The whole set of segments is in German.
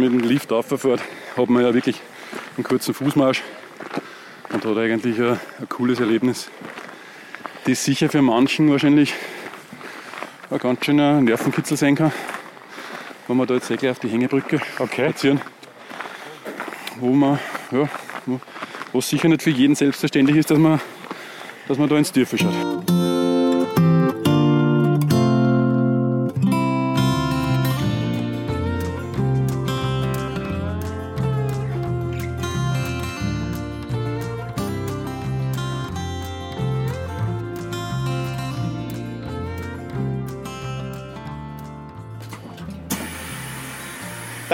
mit dem Lift auffährt, hat man ja wirklich einen kurzen Fußmarsch und hat eigentlich ein, ein cooles Erlebnis. Das sicher für manchen wahrscheinlich ein ganz schöner Nervenkitzel sein kann, wenn man da jetzt gleich auf die Hängebrücke Okay. spazieren, wo man, ja, wo- was sicher nicht für jeden selbstverständlich ist, dass man, dass man da ins Tiefe schaut.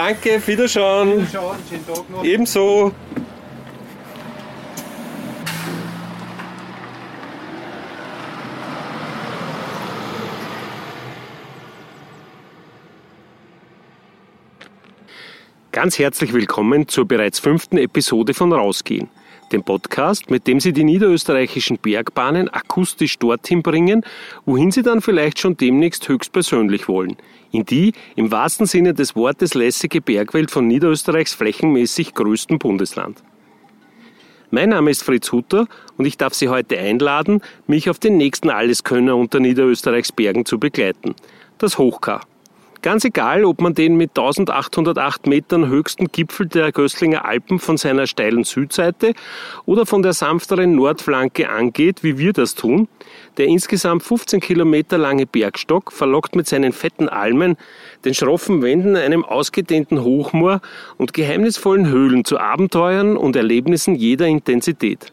Danke, Wiederschauen. Ebenso. Ganz herzlich willkommen zur bereits fünften Episode von Rausgehen, dem Podcast, mit dem Sie die niederösterreichischen Bergbahnen akustisch dorthin bringen, wohin Sie dann vielleicht schon demnächst höchstpersönlich wollen. In die, im wahrsten Sinne des Wortes, lässige Bergwelt von Niederösterreichs flächenmäßig größten Bundesland. Mein Name ist Fritz Hutter und ich darf Sie heute einladen, mich auf den nächsten Alleskönner unter Niederösterreichs Bergen zu begleiten, das Hochkar. Ganz egal, ob man den mit 1808 Metern höchsten Gipfel der Gößlinger Alpen von seiner steilen Südseite oder von der sanfteren Nordflanke angeht, wie wir das tun, der insgesamt 15 Kilometer lange Bergstock verlockt mit seinen fetten Almen, den schroffen Wänden, einem ausgedehnten Hochmoor und geheimnisvollen Höhlen zu Abenteuern und Erlebnissen jeder Intensität.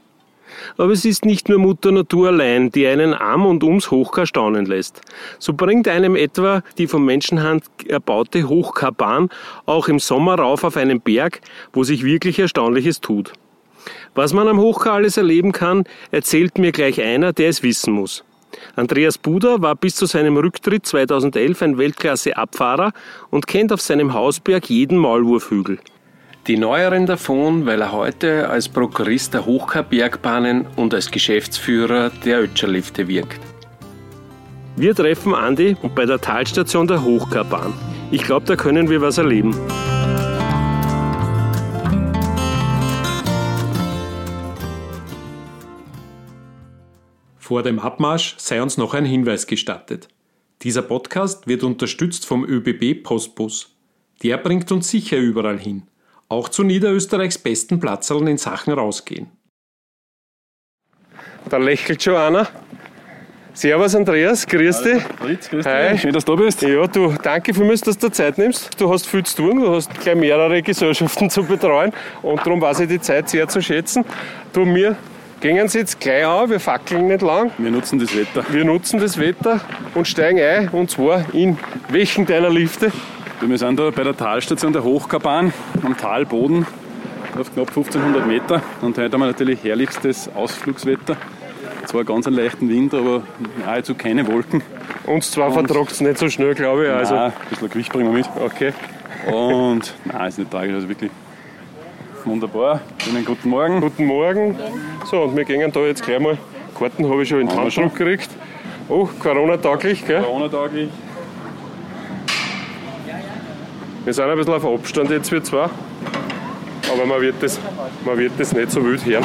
Aber es ist nicht nur Mutter Natur allein, die einen am und ums Hochkar staunen lässt. So bringt einem etwa die von Menschenhand erbaute Hochkarbahn auch im Sommer rauf auf einen Berg, wo sich wirklich Erstaunliches tut. Was man am Hochkar alles erleben kann, erzählt mir gleich einer, der es wissen muss. Andreas Buder war bis zu seinem Rücktritt 2011 ein Weltklasse-Abfahrer und kennt auf seinem Hausberg jeden Maulwurfhügel. Die neueren davon, weil er heute als Prokurist der Hochkar-Bergbahnen und als Geschäftsführer der Ötscherlifte wirkt. Wir treffen Andi bei der Talstation der Hochkarbahn. Ich glaube, da können wir was erleben. Vor dem Abmarsch sei uns noch ein Hinweis gestattet. Dieser Podcast wird unterstützt vom ÖBB Postbus. Der bringt uns sicher überall hin. Auch zu Niederösterreichs besten Platzerln in Sachen rausgehen. Da lächelt schon einer. Servus Andreas, grüß dich. Fritz, grüß Hi. dich. Schön, dass du da bist. Ja, du, danke vielmals, dass du Zeit nimmst. Du hast viel zu tun, du hast gleich mehrere Gesellschaften zu betreuen und darum weiß ich die Zeit sehr zu schätzen. Du, wir gehen sie jetzt gleich an, wir fackeln nicht lang. Wir nutzen das Wetter. Wir nutzen das Wetter und steigen ein und zwar in welchen deiner Lifte? Wir sind da bei der Talstation der Hochkarbahn am Talboden auf knapp 1500 Meter. Und heute haben wir natürlich herrlichstes Ausflugswetter. Zwar ganz einen leichten Wind, aber nahezu keine Wolken. Uns zwar vertragt es nicht so schnell, glaube ich. Also, Nein, ein bisschen Gewicht bringen wir mit. okay. Und nein, ist nicht tragisch, also wirklich wunderbar. Schönen guten Morgen. Guten Morgen. So, und wir gehen da jetzt gleich mal. Karten habe ich schon in die Haben wir Hand schon. gekriegt. Oh, Corona-tauglich, gell? Corona-taglich. Wir sind ein bisschen auf Abstand jetzt, wir zwei. Aber man wird das, man wird das nicht so wild hören.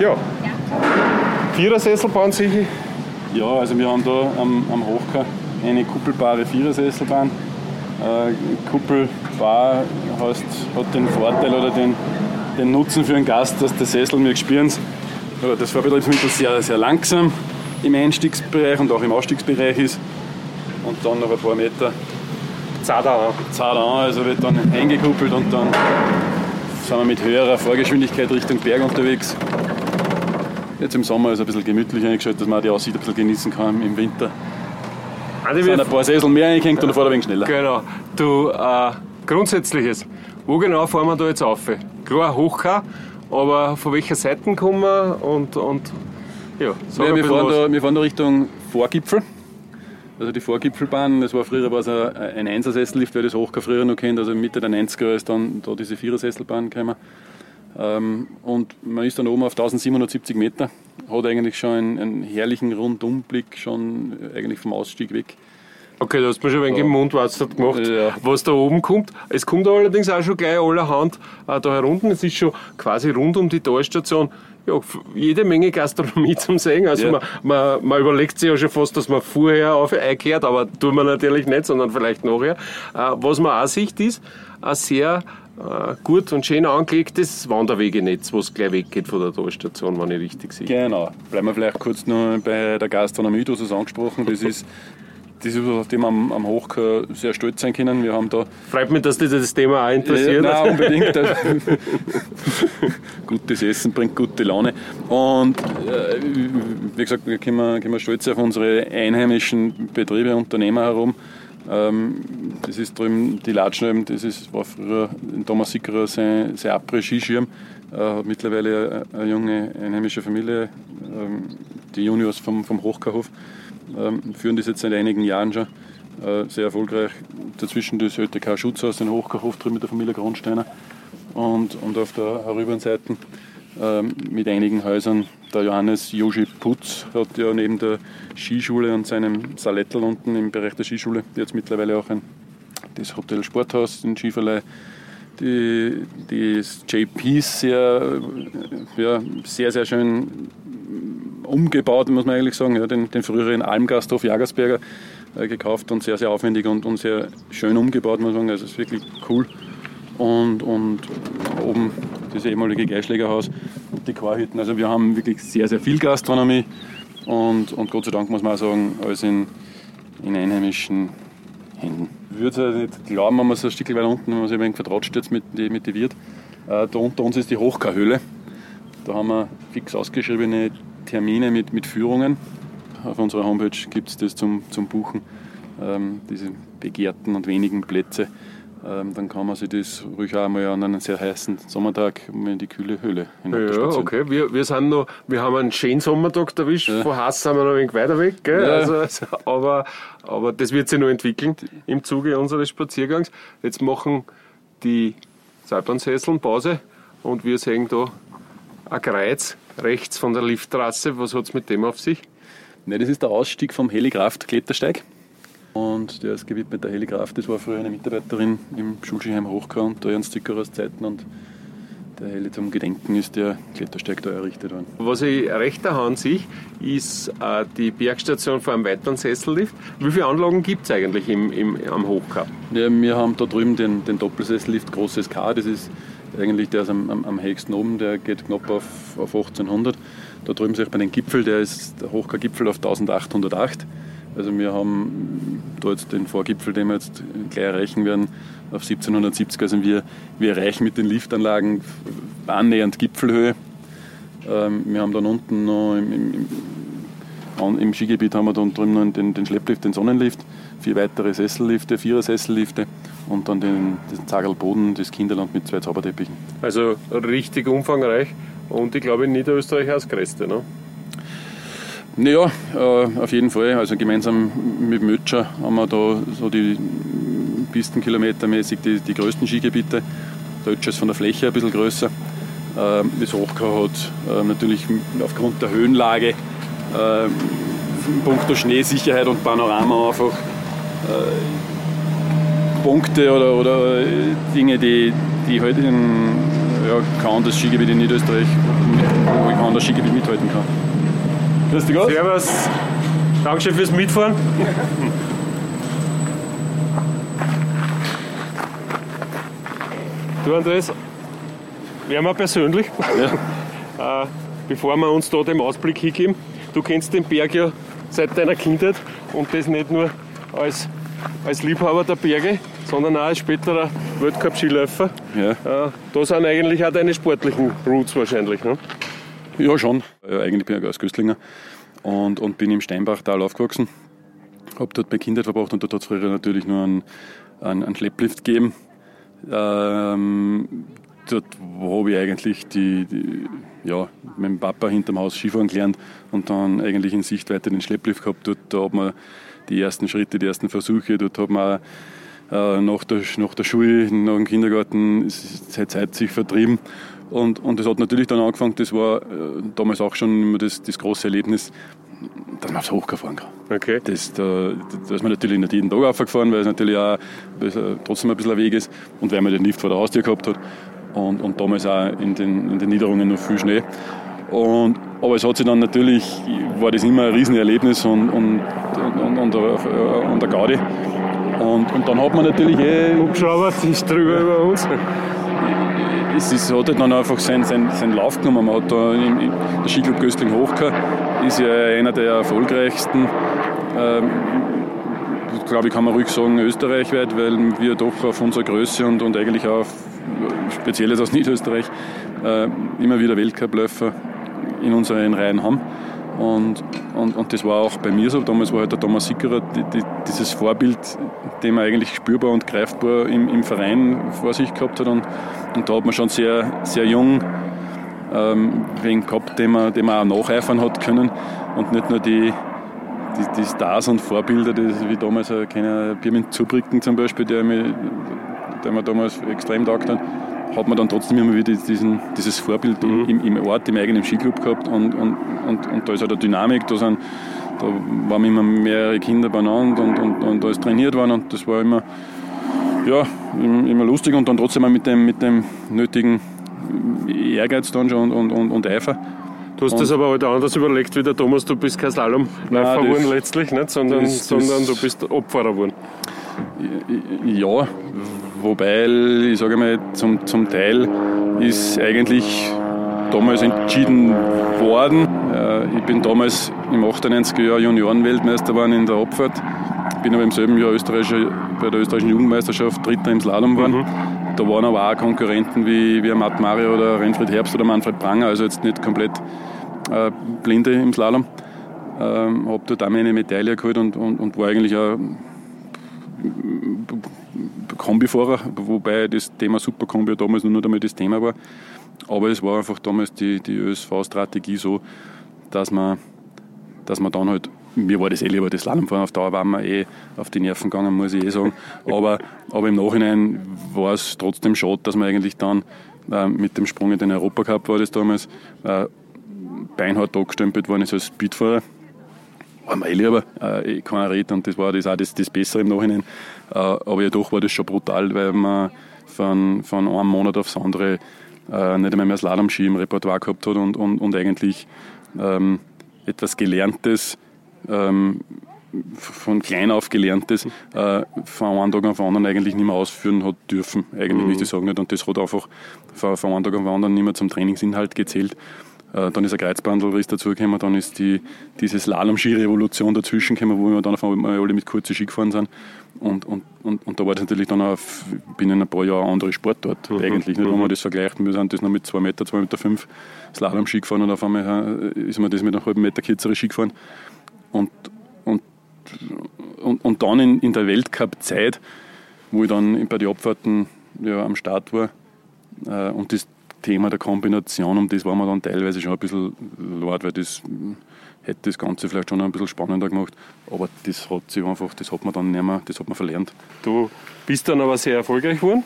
Ja. Vierersesselbahn sicher. Ja, also wir haben da am, am Hochkar eine kuppelbare Vierersesselbahn. Äh, Kuppelbar heißt, hat den Vorteil oder den, den Nutzen für einen Gast, dass der Sessel, wir spüren oder das Fahrbetriebsmittel sehr, sehr langsam im Einstiegsbereich und auch im Ausstiegsbereich ist. Und dann noch ein paar Meter Zada zart an, also wird dann eingekuppelt und dann sind wir mit höherer Fahrgeschwindigkeit Richtung Berg unterwegs. Jetzt im Sommer ist es ein bisschen gemütlicher eingestellt, dass man die Aussicht ein bisschen genießen kann im Winter. Andi, sind ein paar Sessel mehr eingehängt und dann fährt ein wenig schneller. genau. Du, äh, Grundsätzliches. Wo genau fahren wir da jetzt auf? Klar, Hochkar, aber von welcher Seite kommen wir und, und ja, sag Ja, wir, fahren da, wir fahren da Richtung Vorgipfel. Also die Vorgipfelbahn, das war früher war es ein, ein Einsersessellift, wer das Hochkar früher noch kennt. Also Mitte der 90er ist dann da diese Vierersesselbahn gekommen. Ähm, und man ist dann oben auf 1770 Meter, hat eigentlich schon einen, einen herrlichen Rundumblick schon eigentlich vom Ausstieg weg Okay, du hast mir schon ein wenig im Mundwasser gemacht, Ja. was da oben kommt. Es kommt allerdings auch schon gleich allerhand äh, da herunten. Es ist schon quasi rund um die Talstation ja, jede Menge Gastronomie zum Sehen. Also Ja. man, man, man überlegt sich ja schon fast, dass man vorher auf einkehrt, aber tun wir natürlich nicht, sondern vielleicht nachher. Äh, was man auch sieht, ist ein sehr äh, gut und schön angelegtes Wanderwegenetz, was gleich weggeht von der Talstation, wenn ich richtig sehe. Genau. Bleiben wir vielleicht kurz noch bei der Gastronomie, du hast es angesprochen. Das ist, das ist was, auf dem wir am, am Hochkar sehr stolz sein können. Wir haben da Freut mich, dass dich das Thema auch interessiert. Ja, nein, unbedingt. Gutes Essen bringt gute Laune. Und äh, wie gesagt, wir können, können wir stolz auf unsere einheimischen Betriebe, Unternehmer herum. Ähm, das ist drüben die Latschnalm, das ist, war früher in Thomas Sickerer sein, sein Après-Skischirm. Äh, hat mittlerweile eine, eine junge einheimische Familie, ähm, die Juniors vom, vom Hochkarhof, ähm, führen das jetzt seit einigen Jahren schon äh, sehr erfolgreich. Dazwischen das ÖTK Schutzhaus, den Hochkaufhof drin mit der Familie Grundsteiner. Und, und auf der Herübernseite ähm, mit einigen Häusern. Der Johannes Joshi Putz hat ja neben der Skischule und seinem Salettel unten im Bereich der Skischule jetzt mittlerweile auch ein, das Hotel Sporthaus, den Skiverleih, die, das JPs sehr, ja, sehr, sehr schön umgebaut, muss man eigentlich sagen. Ja, den, den früheren Almgasthof Jagersberger äh, gekauft und sehr, sehr aufwendig und, und sehr schön umgebaut, muss man sagen. Also es ist wirklich cool. Und, und oben das ehemalige Geischlägerhaus und die Chorhütten. Also wir haben wirklich sehr, sehr viel Gastronomie und, und Gott sei Dank muss man auch sagen, alles in, in einheimischen Händen. Ich würde es nicht glauben, wenn man so ein Stück weiter unten, wenn man sich ein vertratscht jetzt mit den mit die Wirt. Äh, da unter uns ist die Hochkarhöhle. Da haben wir fix ausgeschriebene Termine mit, mit Führungen. Auf unserer Homepage gibt es das zum, zum Buchen, ähm, diese begehrten und wenigen Plätze. Ähm, dann kann man sich das ruhig auch mal an einem sehr heißen Sommertag in die kühle Höhle Ja, okay. Wir, wir, sind noch, wir haben einen schönen Sommertag erwischt. Ja. Von Hass sind wir noch ein wenig weiter weg. Gell? Ja. Also, also, aber, aber das wird sich noch entwickeln im Zuge unseres Spaziergangs. Jetzt machen die Seilbahnsesseln Pause und wir sehen da ein Kreuz rechts von der Lifttrasse. Was hat es mit dem auf sich? Ne, das ist der Ausstieg vom Helikraft-Klettersteig. Und der ist gewidmet der Helikraft. Das war früher eine Mitarbeiterin im Schulskiheim Hochkar und da Ernst Dicker aus Zeiten. Und der Heli zum Gedenken ist der Klettersteig da errichtet worden. Was ich rechter Hand sehe, ist äh, die Bergstation vor einem weiteren Sessellift. Wie viele Anlagen gibt es eigentlich im, im, am Hochkap? Ja, wir haben da drüben den, den Doppelsessellift Großes K. Das ist eigentlich der ist am, am, am höchsten oben. Der geht knapp auf, auf 1800. Da drüben sehe ich bei den Gipfel, der ist der Hochkar-Gipfel auf 1808. Also wir haben da jetzt den Vorgipfel, den wir jetzt gleich erreichen werden, auf 1770. Also wir, wir erreichen mit den Liftanlagen annähernd Gipfelhöhe. Ähm, wir haben dann unten noch im, im, im, im Skigebiet haben wir dann drüben noch den, den Schlepplift, den Sonnenlift, vier weitere Sessellifte, vierer Sessellifte und dann den, den Zagerlboden, das Kinderland mit zwei Zauberteppichen. Also richtig umfangreich und ich glaube in Niederösterreich das größte. Ne? Ja, äh, auf jeden Fall. Also gemeinsam mit Mötscher haben wir da so die Pistenkilometermäßig die, die größten Skigebiete. Der Ötscher ist von der Fläche ein bisschen größer. Ähm, das Hochkar hat äh, natürlich aufgrund der Höhenlage, äh, in puncto Schneesicherheit und Panorama einfach äh, Punkte oder, oder äh, Dinge, die, die halt in, ja, kaum das Skigebiet in Niederösterreich, wo kaum das Skigebiet mithalten kann. Grüß dich Gott. Servus, Dankeschön fürs Mitfahren. Du Andres, werden wir persönlich, Ja. äh, bevor wir uns da dem Ausblick hingeben, du kennst den Berg ja seit deiner Kindheit und das nicht nur als, als Liebhaber der Berge, sondern auch als späterer Weltcup-Skiläufer. Ja. Äh, da sind eigentlich auch deine sportlichen Roots wahrscheinlich. Ne? Ja, schon. Eigentlich bin ich aus Göstlinger und, und bin im Steinbachtal aufgewachsen. Habe dort meine Kindheit verbracht und dort hat es früher natürlich nur einen, einen, einen Schlepplift gegeben. Ähm, dort habe ich eigentlich die, die, ja, mit dem Papa hinterm Haus Skifahren gelernt und dann eigentlich in Sichtweite den Schlepplift gehabt. Dort da hat man die ersten Schritte, die ersten Versuche, dort hat man auch, äh, nach, der, nach der Schule, nach dem Kindergarten seine Zeit sich vertrieben. Und, und das hat natürlich dann angefangen, das war äh, damals auch schon immer das, das große Erlebnis, dass man aufs Hochkar fahren kann. Okay. Das, da, da ist man natürlich nicht jeden Tag aufgefahren, weil es natürlich auch trotzdem ein bisschen ein Weg ist und weil man den Lift vor der Haustür gehabt hat. Und, und damals auch in den, in den Niederungen noch viel Schnee. Und, aber es hat sich dann natürlich, war das immer ein Riesenerlebnis und, und, und, und, und der Gaudi. Und, und dann hat man natürlich eh. Hubschrauber ist drüber über uns. Es ist, hat halt dann einfach seinen, seinen, seinen Lauf genommen. Man hat da im, im, der Skiclub Göstling Hochka ist ja einer der erfolgreichsten, ähm, glaube ich, kann man ruhig sagen, österreichweit, weil wir doch auf unserer Größe und, und eigentlich auch spezielles aus Niederösterreich äh, immer wieder Weltcupläufer in unseren Reihen haben. Und, und, und das war auch bei mir so. Damals war halt der Thomas Sickerer die, die, dieses Vorbild, den man eigentlich spürbar und greifbar im, im Verein vor sich gehabt hat. Und, und da hat man schon sehr, sehr jung ähm, wen gehabt, den man, den man auch nacheifern hat können. Und nicht nur die, die, die Stars und Vorbilder, die, wie damals ein Birmin Zubricken zum Beispiel, der mir, der mir damals extrem taugt hat hat man dann trotzdem immer wieder diesen, dieses Vorbild mhm. im, im, Ort, im eigenen Skiclub gehabt und, und, und, und da ist halt eine Dynamik, da, sind, da waren immer mehrere Kinder beieinander und, und, und da ist trainiert worden und das war immer, ja, immer lustig und dann trotzdem mit dem, mit dem nötigen Ehrgeiz dann schon und, und, und Eifer. Du hast und das aber halt anders überlegt wie der Thomas, du bist kein Slalomläufer geworden letztlich, nicht? Sondern, das, das, sondern du bist Opferer geworden. Ja, Wobei, ich sage mal, zum, zum Teil ist eigentlich damals entschieden worden. Äh, ich bin damals im 98er Jahr Juniorenweltmeister geworden in der Abfahrt. Bin aber im selben Jahr Österreichischer, bei der österreichischen Jugendmeisterschaft Dritter im Slalom geworden. Mhm. Da waren aber auch Konkurrenten wie, wie Matt Mario oder Renfried Herbst oder Manfred Pranger, also jetzt nicht komplett äh, Blinde im Slalom. Ähm, habe dort auch meine Medaille geholt und, und, und war eigentlich auch Kombifahrer, wobei das Thema Superkombi damals nur einmal das Thema war. Aber es war einfach damals die, die ÖSV-Strategie so, dass man, dass man dann halt, mir war das eh lieber das Slalomfahren, auf Dauer waren wir eh auf die Nerven gegangen, muss ich eh sagen. Aber, aber im Nachhinein war es trotzdem schade, dass man eigentlich dann äh, mit dem Sprung in den Europacup war das damals, äh, beinhart angestempelt worden ist als Speedfahrer war mir eh lieber, äh, kein Red und das war das auch das, das Bessere im Nachhinein. Äh, aber ja doch war das schon brutal, weil man von, von einem Monat aufs andere äh, nicht einmal mehr Slalom-Ski im Repertoire gehabt hat und, und, und eigentlich ähm, etwas Gelerntes, ähm, von klein auf Gelerntes, äh, von einem Tag auf den anderen eigentlich nicht mehr ausführen hat dürfen, eigentlich mhm. nicht, ich sagen nicht. Und das hat einfach von, von einem Tag auf den anderen nicht mehr zum Trainingsinhalt gezählt. Äh, dann ist ein Kreuzbandelriss dazugekommen, dann ist die, diese Slalom-Ski-Revolution dazwischen gekommen, wo wir dann auf einmal alle mit kurzen Ski gefahren sind. Und, und, und, und da war das natürlich dann auch binnen ein paar Jahre eine andere Sportart mhm. eigentlich. Nicht, wenn man mhm. das vergleicht, wir sind das noch mit 2 Meter, 2 Meter 5 Slalom-Ski gefahren und auf einmal äh, ist man das mit einem halben Meter kürzeren Ski gefahren. Und, und, und, und dann in, in der Weltcup-Zeit, wo ich dann bei den Abfahrten ja, am Start war, äh, und das Thema der Kombination, um das war man dann teilweise schon ein bisschen laut, weil das hätte das Ganze vielleicht schon ein bisschen spannender gemacht. Aber das hat sich einfach, das hat man dann nicht mehr, das hat man verlernt. Du bist dann aber sehr erfolgreich geworden,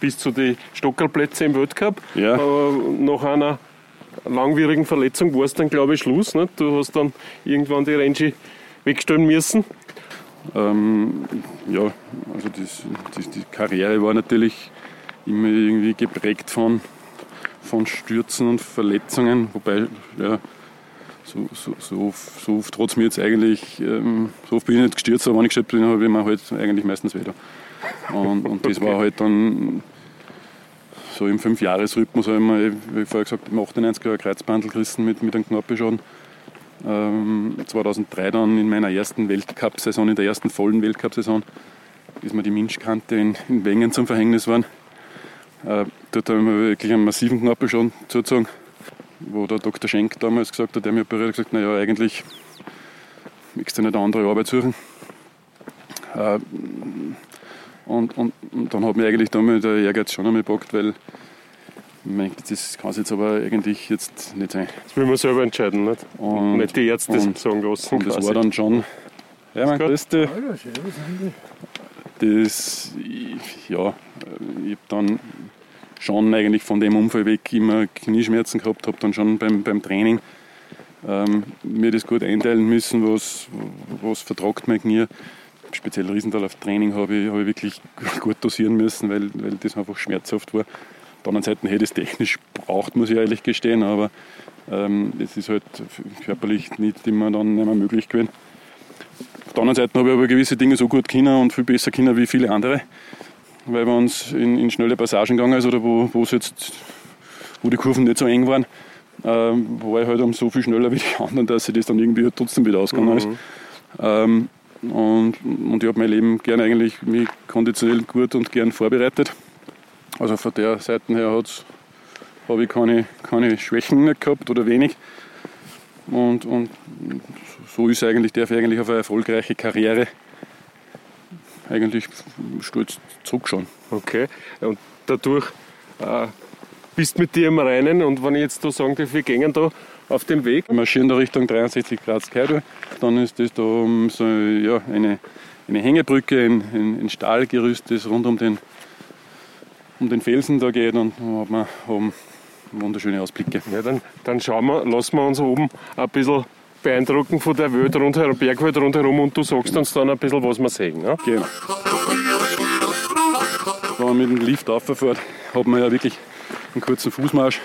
bis zu den Stockerplätzen im Weltcup. Ja. Aber nach einer langwierigen Verletzung war es dann, glaube ich, Schluss. Nicht? Du hast dann irgendwann die Renji wegstellen müssen. Ähm, ja, also das, das, die Karriere war natürlich immer irgendwie geprägt von von Stürzen und Verletzungen, wobei, ja, so, so, so, so oft hat es mir jetzt eigentlich, ähm, so oft bin ich nicht gestürzt, aber wenn ich gestürzt bin, habe ich mir halt eigentlich meistens wieder. Und, und das war halt dann so im Fünfjahresrhythmus, habe ich mir, wie vorher gesagt, im 98 er Kreuzbandel gerissen mit, mit einem Knorpelschaden. Ähm, 2003 dann in meiner ersten Weltcup-Saison, in der ersten vollen Weltcup-Saison, ist mir die Minschkante in, in Wengen zum Verhängnis geworden. Äh, dort haben wir wirklich einen massiven Knorpelschaden zugezogen, wo der Dr. Schenk damals gesagt hat, der mir operiert, gesagt, naja, eigentlich möchtest du nicht eine andere Arbeit suchen. Äh, und, und, und, dann hat mich eigentlich damals der Ehrgeiz schon einmal gepackt, weil ich das kann es jetzt aber eigentlich jetzt nicht sein. Das will man selber entscheiden, nicht? Und, nicht die Ärzte und, sagen lassen. Und das war dann schon. Ja, mein größte. Das, ja, ich habe dann schon eigentlich von dem Unfall weg immer Knieschmerzen gehabt, habe dann schon beim, beim Training ähm, mir das gut einteilen müssen, was, was vertragt mein Knie. Speziell Riesendorf-Training habe ich, habe ich wirklich gut dosieren müssen, weil, weil das einfach schmerzhaft war. Auf der anderen Seite hätte ich es technisch braucht, muss ich ehrlich gestehen, aber ähm, ist halt körperlich nicht immer dann nicht mehr möglich gewesen. Auf der anderen Seite habe ich aber gewisse Dinge so gut können und viel besser können wie viele andere, weil wir uns in, in schnelle Passagen gegangen ist oder wo, wo jetzt, wo die Kurven nicht so eng waren, ähm, war ich halt um so viel schneller wie die anderen, dass sich das dann irgendwie halt trotzdem wieder ausgegangen ist. Mhm. Ähm, und, und ich habe mein Leben gern eigentlich mich konditionell gut und gern vorbereitet. Also von der Seite her habe ich keine, keine Schwächen nicht gehabt oder wenig. Und, und so ist eigentlich, darf ich eigentlich auf eine erfolgreiche Karriere eigentlich stolz zurückschauen. Okay, und dadurch äh, bist mit dir im Reinen und wenn ich jetzt da sagen darf, wir gehen da auf dem Weg. Wir marschieren da Richtung 63 Grad Skydo, dann ist das da um so ja, eine, eine Hängebrücke, ein, ein, ein Stahlgerüst, das rund um den, um den Felsen da geht und hat man oben wunderschöne Ausblicke. Ja, dann, dann schauen wir, lassen wir uns oben ein bisschen beeindrucken von der Welt rundherum, Bergwelt rundherum und du sagst uns dann ein bisschen, was wir sehen. Ja? Genau. Wenn man mit dem Lift auffährt, hat man ja wirklich einen kurzen Fußmarsch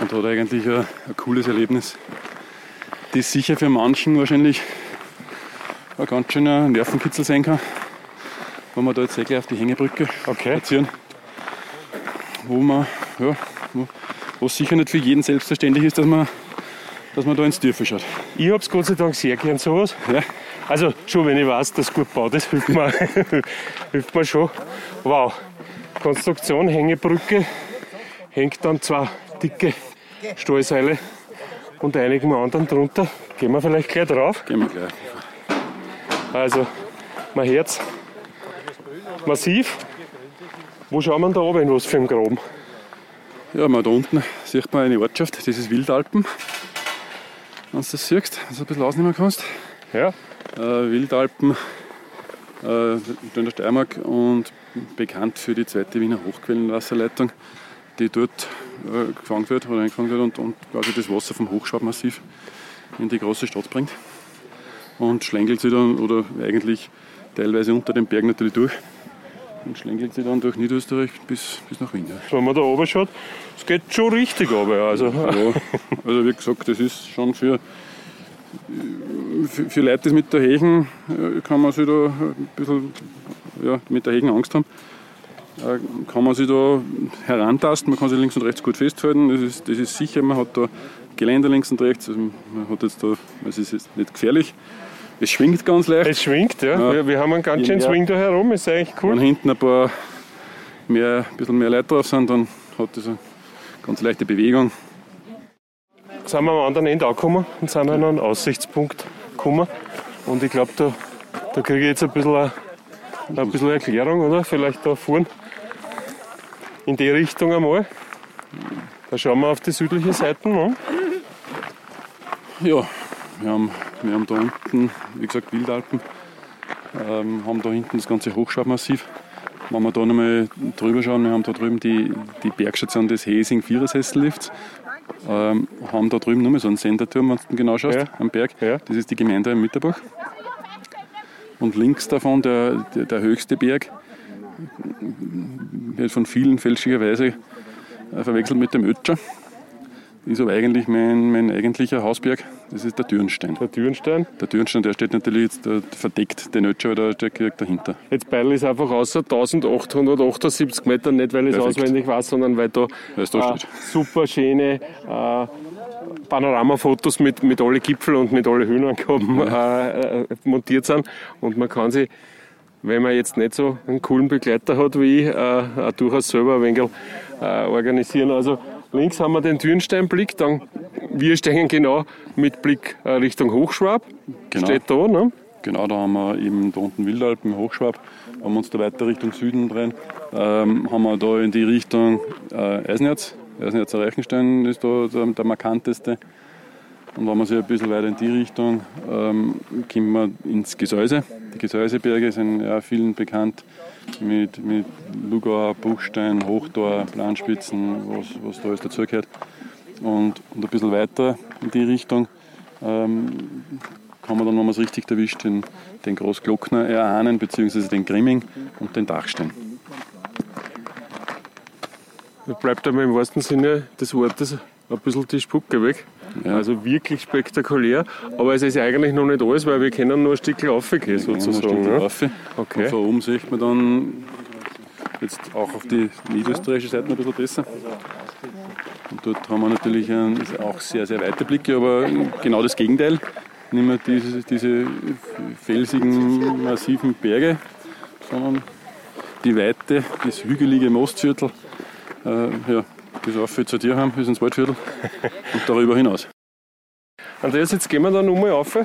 und hat eigentlich ein, ein cooles Erlebnis. Das sicher für manchen wahrscheinlich ein ganz schöner Nervenkitzel sein kann, wenn wir da jetzt gleich auf die Hängebrücke okay. spazieren, wo man, ja, wo, wo sicher nicht für jeden selbstverständlich ist, dass man dass man da ins Tiefe schaut. Ich habe es Gott sei Dank sehr gern sowas. Ja. Also schon wenn ich weiß, dass es gut baut ist, hilft mir, hilft mir schon. Wow. Konstruktion, Hängebrücke, hängt dann zwei dicke Stahlseile und einigen anderen drunter. Gehen wir vielleicht gleich drauf? Gehen wir gleich. Also, mein Herz massiv. Wo schauen wir da oben, was für ein Graben? Ja, mal da unten sieht man eine Ortschaft, das ist Wildalpen wenn du das siehst, also ein bisschen ausnehmen kannst. Ja. Äh, Wildalpen äh, in der Steiermark und bekannt für die zweite Wiener Hochquellenwasserleitung, die dort äh, gefangen wird oder eingefangen wird und, und quasi das Wasser vom Hochschwabmassiv in die große Stadt bringt. Und schlängelt sie dann, oder eigentlich teilweise unter dem Berg natürlich durch und schlängelt sie dann durch Niederösterreich bis, bis nach Wien. Wenn man da oben schaut, es geht schon richtig runter. Also. Ja, also wie gesagt, das ist schon für, für, für Leute, die mit der Hegen, äh, kann man sich da ein bisschen ja, mit der Hegen Angst haben, äh, kann man sich da herantasten, man kann sich links und rechts gut festhalten, das ist, das ist sicher, man hat da Geländer links und rechts, also man hat jetzt da, es ist jetzt nicht gefährlich. Es schwingt ganz leicht. Es schwingt, ja. ja. Wir, wir, haben einen ganz schönen Swing da herum, ist eigentlich cool. Wenn hinten ein paar mehr, ein bisschen mehr Leute drauf sind, dann hat das eine ganz leichte Bewegung. Sind wir am anderen Ende angekommen und sind an einen Aussichtspunkt gekommen. Und ich glaube, da, da kriege ich jetzt ein bisschen, eine, ein bisschen Erklärung, oder? Vielleicht da vorne in die Richtung einmal. Da schauen wir auf die südliche Seite. Ne? Ja, wir haben, wir haben da unten, wie gesagt, Wildalpen, ähm, haben da hinten das ganze Hochschwabmassiv. Wenn wir da nochmal drüber schauen, wir haben da drüben die, die Bergstation des Hesing Vierersessellifts, ähm, haben da drüben nochmal so einen Senderturm, wenn du genau schaust, ja. am Berg. Ja. Das ist die Gemeinde im Mitterbach. Und links davon der, der, der höchste Berg, wird von vielen fälschlicherweise äh, verwechselt mit dem Ötscher ist aber eigentlich mein, mein eigentlicher Hausberg. Das ist der Dürnstein. Der Dürnstein? Der Dürnstein, der steht natürlich jetzt verdeckt, den Ötscher, der steht dahinter. Jetzt Beil ist einfach außer 1878 Meter, nicht weil ich es auswendig weiß, sondern weil da, da äh, super schöne äh, Panoramafotos mit, mit alle Gipfel und mit alle Höhenangaben ja. äh, montiert sind. Und man kann sich wenn man jetzt nicht so einen coolen Begleiter hat wie ich, äh, durchaus selber ein wenig äh, organisieren. Also Links haben wir den Türensteinblick, dann wir stehen genau mit Blick äh, Richtung Hochschwab. Genau. Steht da, ne? Genau, da haben wir eben da unten Wildalpen, Hochschwab, haben wir uns da weiter Richtung Süden drehen, ähm, haben wir da in die Richtung äh, Eisenerz. Eisenerzer Reichenstein ist da der, der, markanteste. Und wenn man sich ein bisschen weiter in die Richtung, ähm, kommen wir ins Gesäuse. Die Gesäuseberge sind ja vielen bekannt mit, mit Lugauer, Buchstein, Hochtor, Planspitzen, was, was da alles dazugehört. Und, und ein bisschen weiter in die Richtung ähm, kann man dann, wenn man es richtig erwischt, den, den Großglockner erahnen, beziehungsweise den Grimming und den Dachstein. Da bleibt aber im wahrsten Sinne des Wortes ein bisschen die Spucke weg. Ja. Also wirklich spektakulär. Aber es ist eigentlich noch nicht alles, weil wir können nur ein Stück raufgehen sozusagen. Ja, ne? rauf. Okay. Und von oben sieht man dann jetzt auch auf die niederösterreichische Seite ein bisschen besser. Und dort haben wir natürlich einen, auch sehr, sehr weite Blicke, aber genau das Gegenteil. Nicht mehr diese, diese felsigen, massiven Berge, sondern die Weite, das hügelige Mostviertel, äh, ja, bis auf zu dir haben, bis ins Waldviertel und darüber hinaus. Andreas, jetzt gehen wir dann nochmal auf,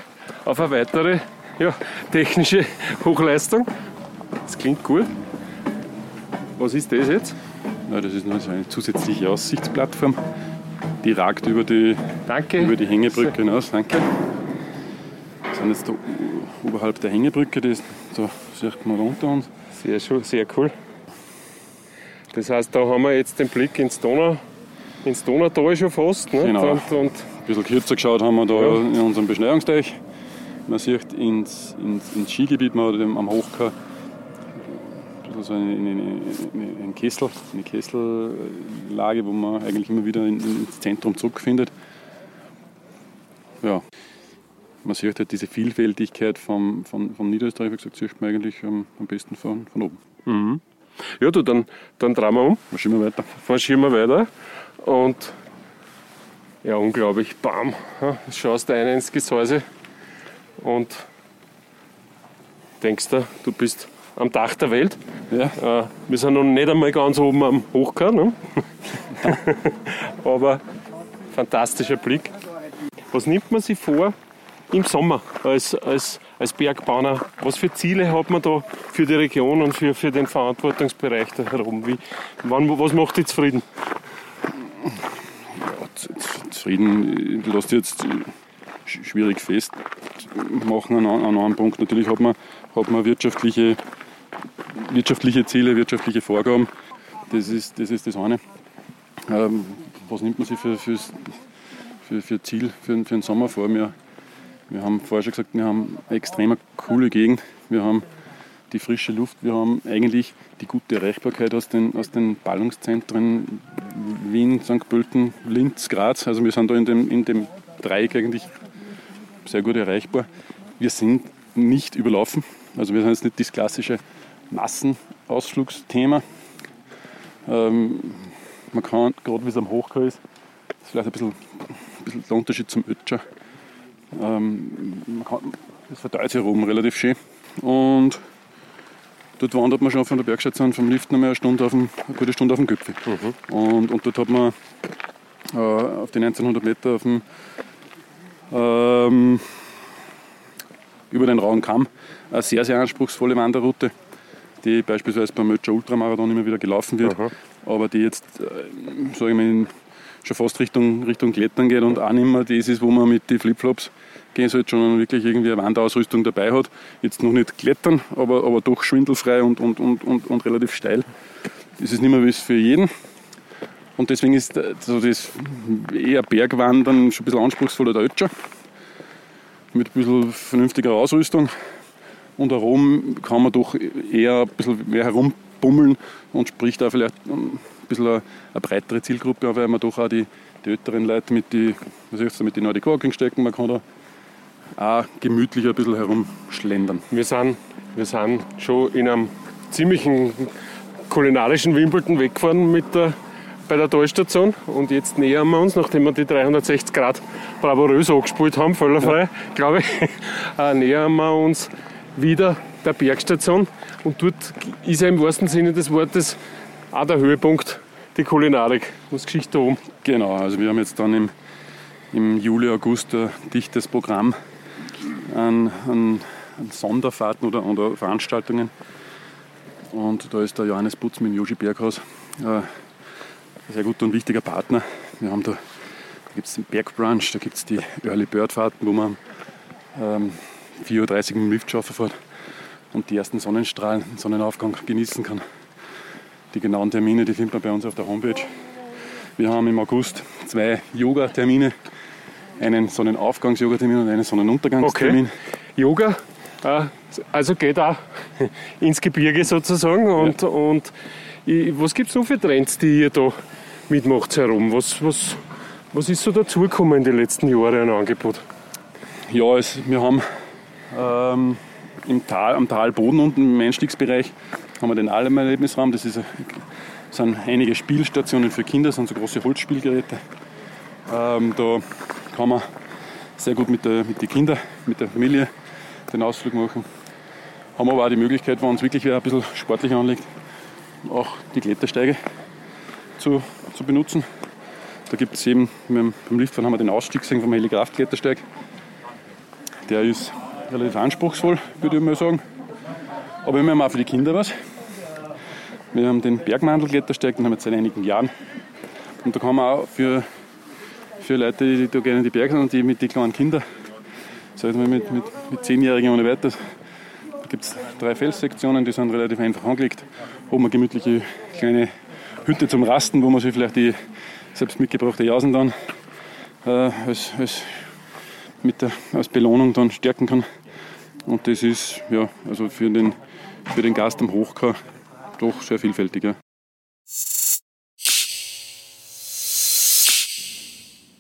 auf eine weitere ja, technische Hochleistung. Das klingt cool. Was ist das jetzt? Ja, das ist noch so eine zusätzliche Aussichtsplattform. Die ragt über die, Danke. über die Hängebrücke hinaus. Danke. Wir sind jetzt da oberhalb der Hängebrücke, die ist, da sieht man unter uns. Sehr, schön, sehr cool. Das heißt, da haben wir jetzt den Blick ins, Donau, ins Donautal schon fast. Ne? Genau. Und, und Ein bisschen kürzer geschaut haben wir da Ja. in unserem Beschneiungsteich. Man sieht ins, ins, ins Skigebiet, man hat am Hochkar ein bisschen so eine, eine, eine, ein Kessel, eine Kessellage, wo man eigentlich immer wieder in, ins Zentrum zurückfindet. Ja, man sieht halt diese Vielfältigkeit vom, von, von Niederösterreich, wie gesagt, sieht man eigentlich am, am besten von, von oben. Ja, du, dann, dann drehen wir um, Marschieren wir weiter. marschieren wir weiter. Und ja, unglaublich, bam, schaust ein ins Gesäuse und denkst dir, du bist am Dach der Welt. Ja, Äh, wir sind noch nicht einmal ganz oben am Hochkar, ne? aber fantastischer Blick. Was nimmt man sich vor im Sommer als, als, als Bergbauer? Was für Ziele hat man da für die Region und für, für den Verantwortungsbereich da herum? Wie, wann, was macht dich zufrieden? Z- Zufrieden, lasse jetzt äh, sch- schwierig festmachen an, an einem Punkt. Natürlich hat man, hat man wirtschaftliche, wirtschaftliche Ziele, wirtschaftliche Vorgaben. Das ist das, ist das eine. Ähm, was nimmt man sich für, fürs, für, für Ziel für, für den Sommer vor? Wir, wir haben vorher schon gesagt, wir haben eine extrem coole Gegend. Wir haben die frische Luft, wir haben eigentlich die gute Erreichbarkeit aus den, aus den Ballungszentren Wien, St. Pölten, Linz, Graz. Also wir sind da in dem, in dem Dreieck eigentlich sehr gut erreichbar. Wir sind nicht überlaufen. Also wir sind jetzt nicht das klassische Massenausflugsthema. Ähm, man kann, gerade wie es am Hochkar ist, ist vielleicht ein bisschen, ein bisschen der Unterschied zum Ötscher. Ähm, das verteilt sich oben relativ schön. Und dort wandert man schon von der Bergstation vom Lift noch mal eine, Stunde auf den, eine gute Stunde auf dem Gipfel. Und, und dort hat man äh, auf die 1900 Meter auf dem, ähm, über den rauen Kamm eine sehr, sehr anspruchsvolle Wanderroute, die beispielsweise beim Mötscher Ultramarathon immer wieder gelaufen wird, aber die jetzt, äh, sage ich mal, schon fast Richtung, Richtung Klettern geht und auch nicht mehr das ist, wo man mit den Flipflops gehen sollte, sondern wirklich irgendwie eine Wanderausrüstung dabei hat. Jetzt noch nicht klettern, aber, aber doch schwindelfrei und, und, und, und, und relativ steil. Das ist nicht mehr was für jeden. Und deswegen ist äh, so das eher Bergwandern schon ein bisschen anspruchsvoller der Ötscher. Mit ein bisschen vernünftiger Ausrüstung. Und herum kann man doch eher ein bisschen mehr herumbummeln und spricht da vielleicht ein bisschen eine, eine breitere Zielgruppe weil man doch auch die, die älteren Leute mit den Nordic Walking stecken. Man kann da auch gemütlich ein bisschen herumschlendern. Wir sind, wir sind schon in einem ziemlichen kulinarischen Wimbledon weggefahren mit der, bei der Talstation und jetzt nähern wir uns, nachdem wir die 360 Grad bravourös angespielt haben, fehlerfrei, glaube ich, äh, nähern wir uns wieder der Bergstation und dort ist ja im wahrsten Sinne des Wortes auch der Höhepunkt die Kulinarik, das Geschichte da oben. Genau, also wir haben jetzt dann im, im Juli, August ein dichtes Programm an, an, an Sonderfahrten oder, oder Veranstaltungen. Und da ist der Johannes Putz mit dem Joshi Berghaus äh, ein sehr guter und wichtiger Partner. Wir haben da, da gibt es den Bergbrunch, da gibt es die Early Bird Fahrten, wo man ähm, 4.30 Uhr mit dem Lift schaffen fährt. und die ersten Sonnenstrahlen, Sonnenaufgang genießen kann. Die genauen Termine, die findet man bei uns auf der Homepage. Wir haben im August zwei Yoga-Termine, einen Sonnenaufgangs-Yoga-Termin und einen Sonnenuntergangstermin. Okay. Yoga, äh, also geht auch ins Gebirge sozusagen. Und, ja. und was gibt es noch für Trends, die ihr da mitmacht herum? Was, was, was ist so dazugekommen in den letzten Jahren an Angebot? Ja, es, wir haben ähm, im Tal, am Talboden unten im Einstiegsbereich haben wir den Alem-Erlebnisraum. Das ist, sind einige Spielstationen für Kinder, das sind so große Holzspielgeräte. Ähm, da kann man sehr gut mit, der, mit den Kindern, mit der Familie den Ausflug machen. Haben aber auch die Möglichkeit, wenn uns wirklich ein bisschen sportlich anlegt, auch die Klettersteige zu, zu benutzen. Da gibt es eben, beim Liftfahren haben wir den Ausstieg gesehen vom Helikraft-Klettersteig. Der ist relativ anspruchsvoll, würde ich mal sagen. Aber wir haben auch für die Kinder was. Wir haben den Bergmantel-Klettersteig, den haben wir seit einigen Jahren. Und da kann man auch für, für Leute, die da gerne in die Berge sind und die mit den kleinen Kindern, sagen wir mit, mit, mit Zehnjährigen und weiter, da gibt es drei Felssektionen, die sind relativ einfach angelegt. Oben eine gemütliche kleine Hütte zum Rasten, wo man sich vielleicht die selbst mitgebrachte Jausen dann äh, als, als, mit der, als Belohnung dann stärken kann. Und das ist ja, also für, den, für den Gast am Hochkar doch sehr vielfältig.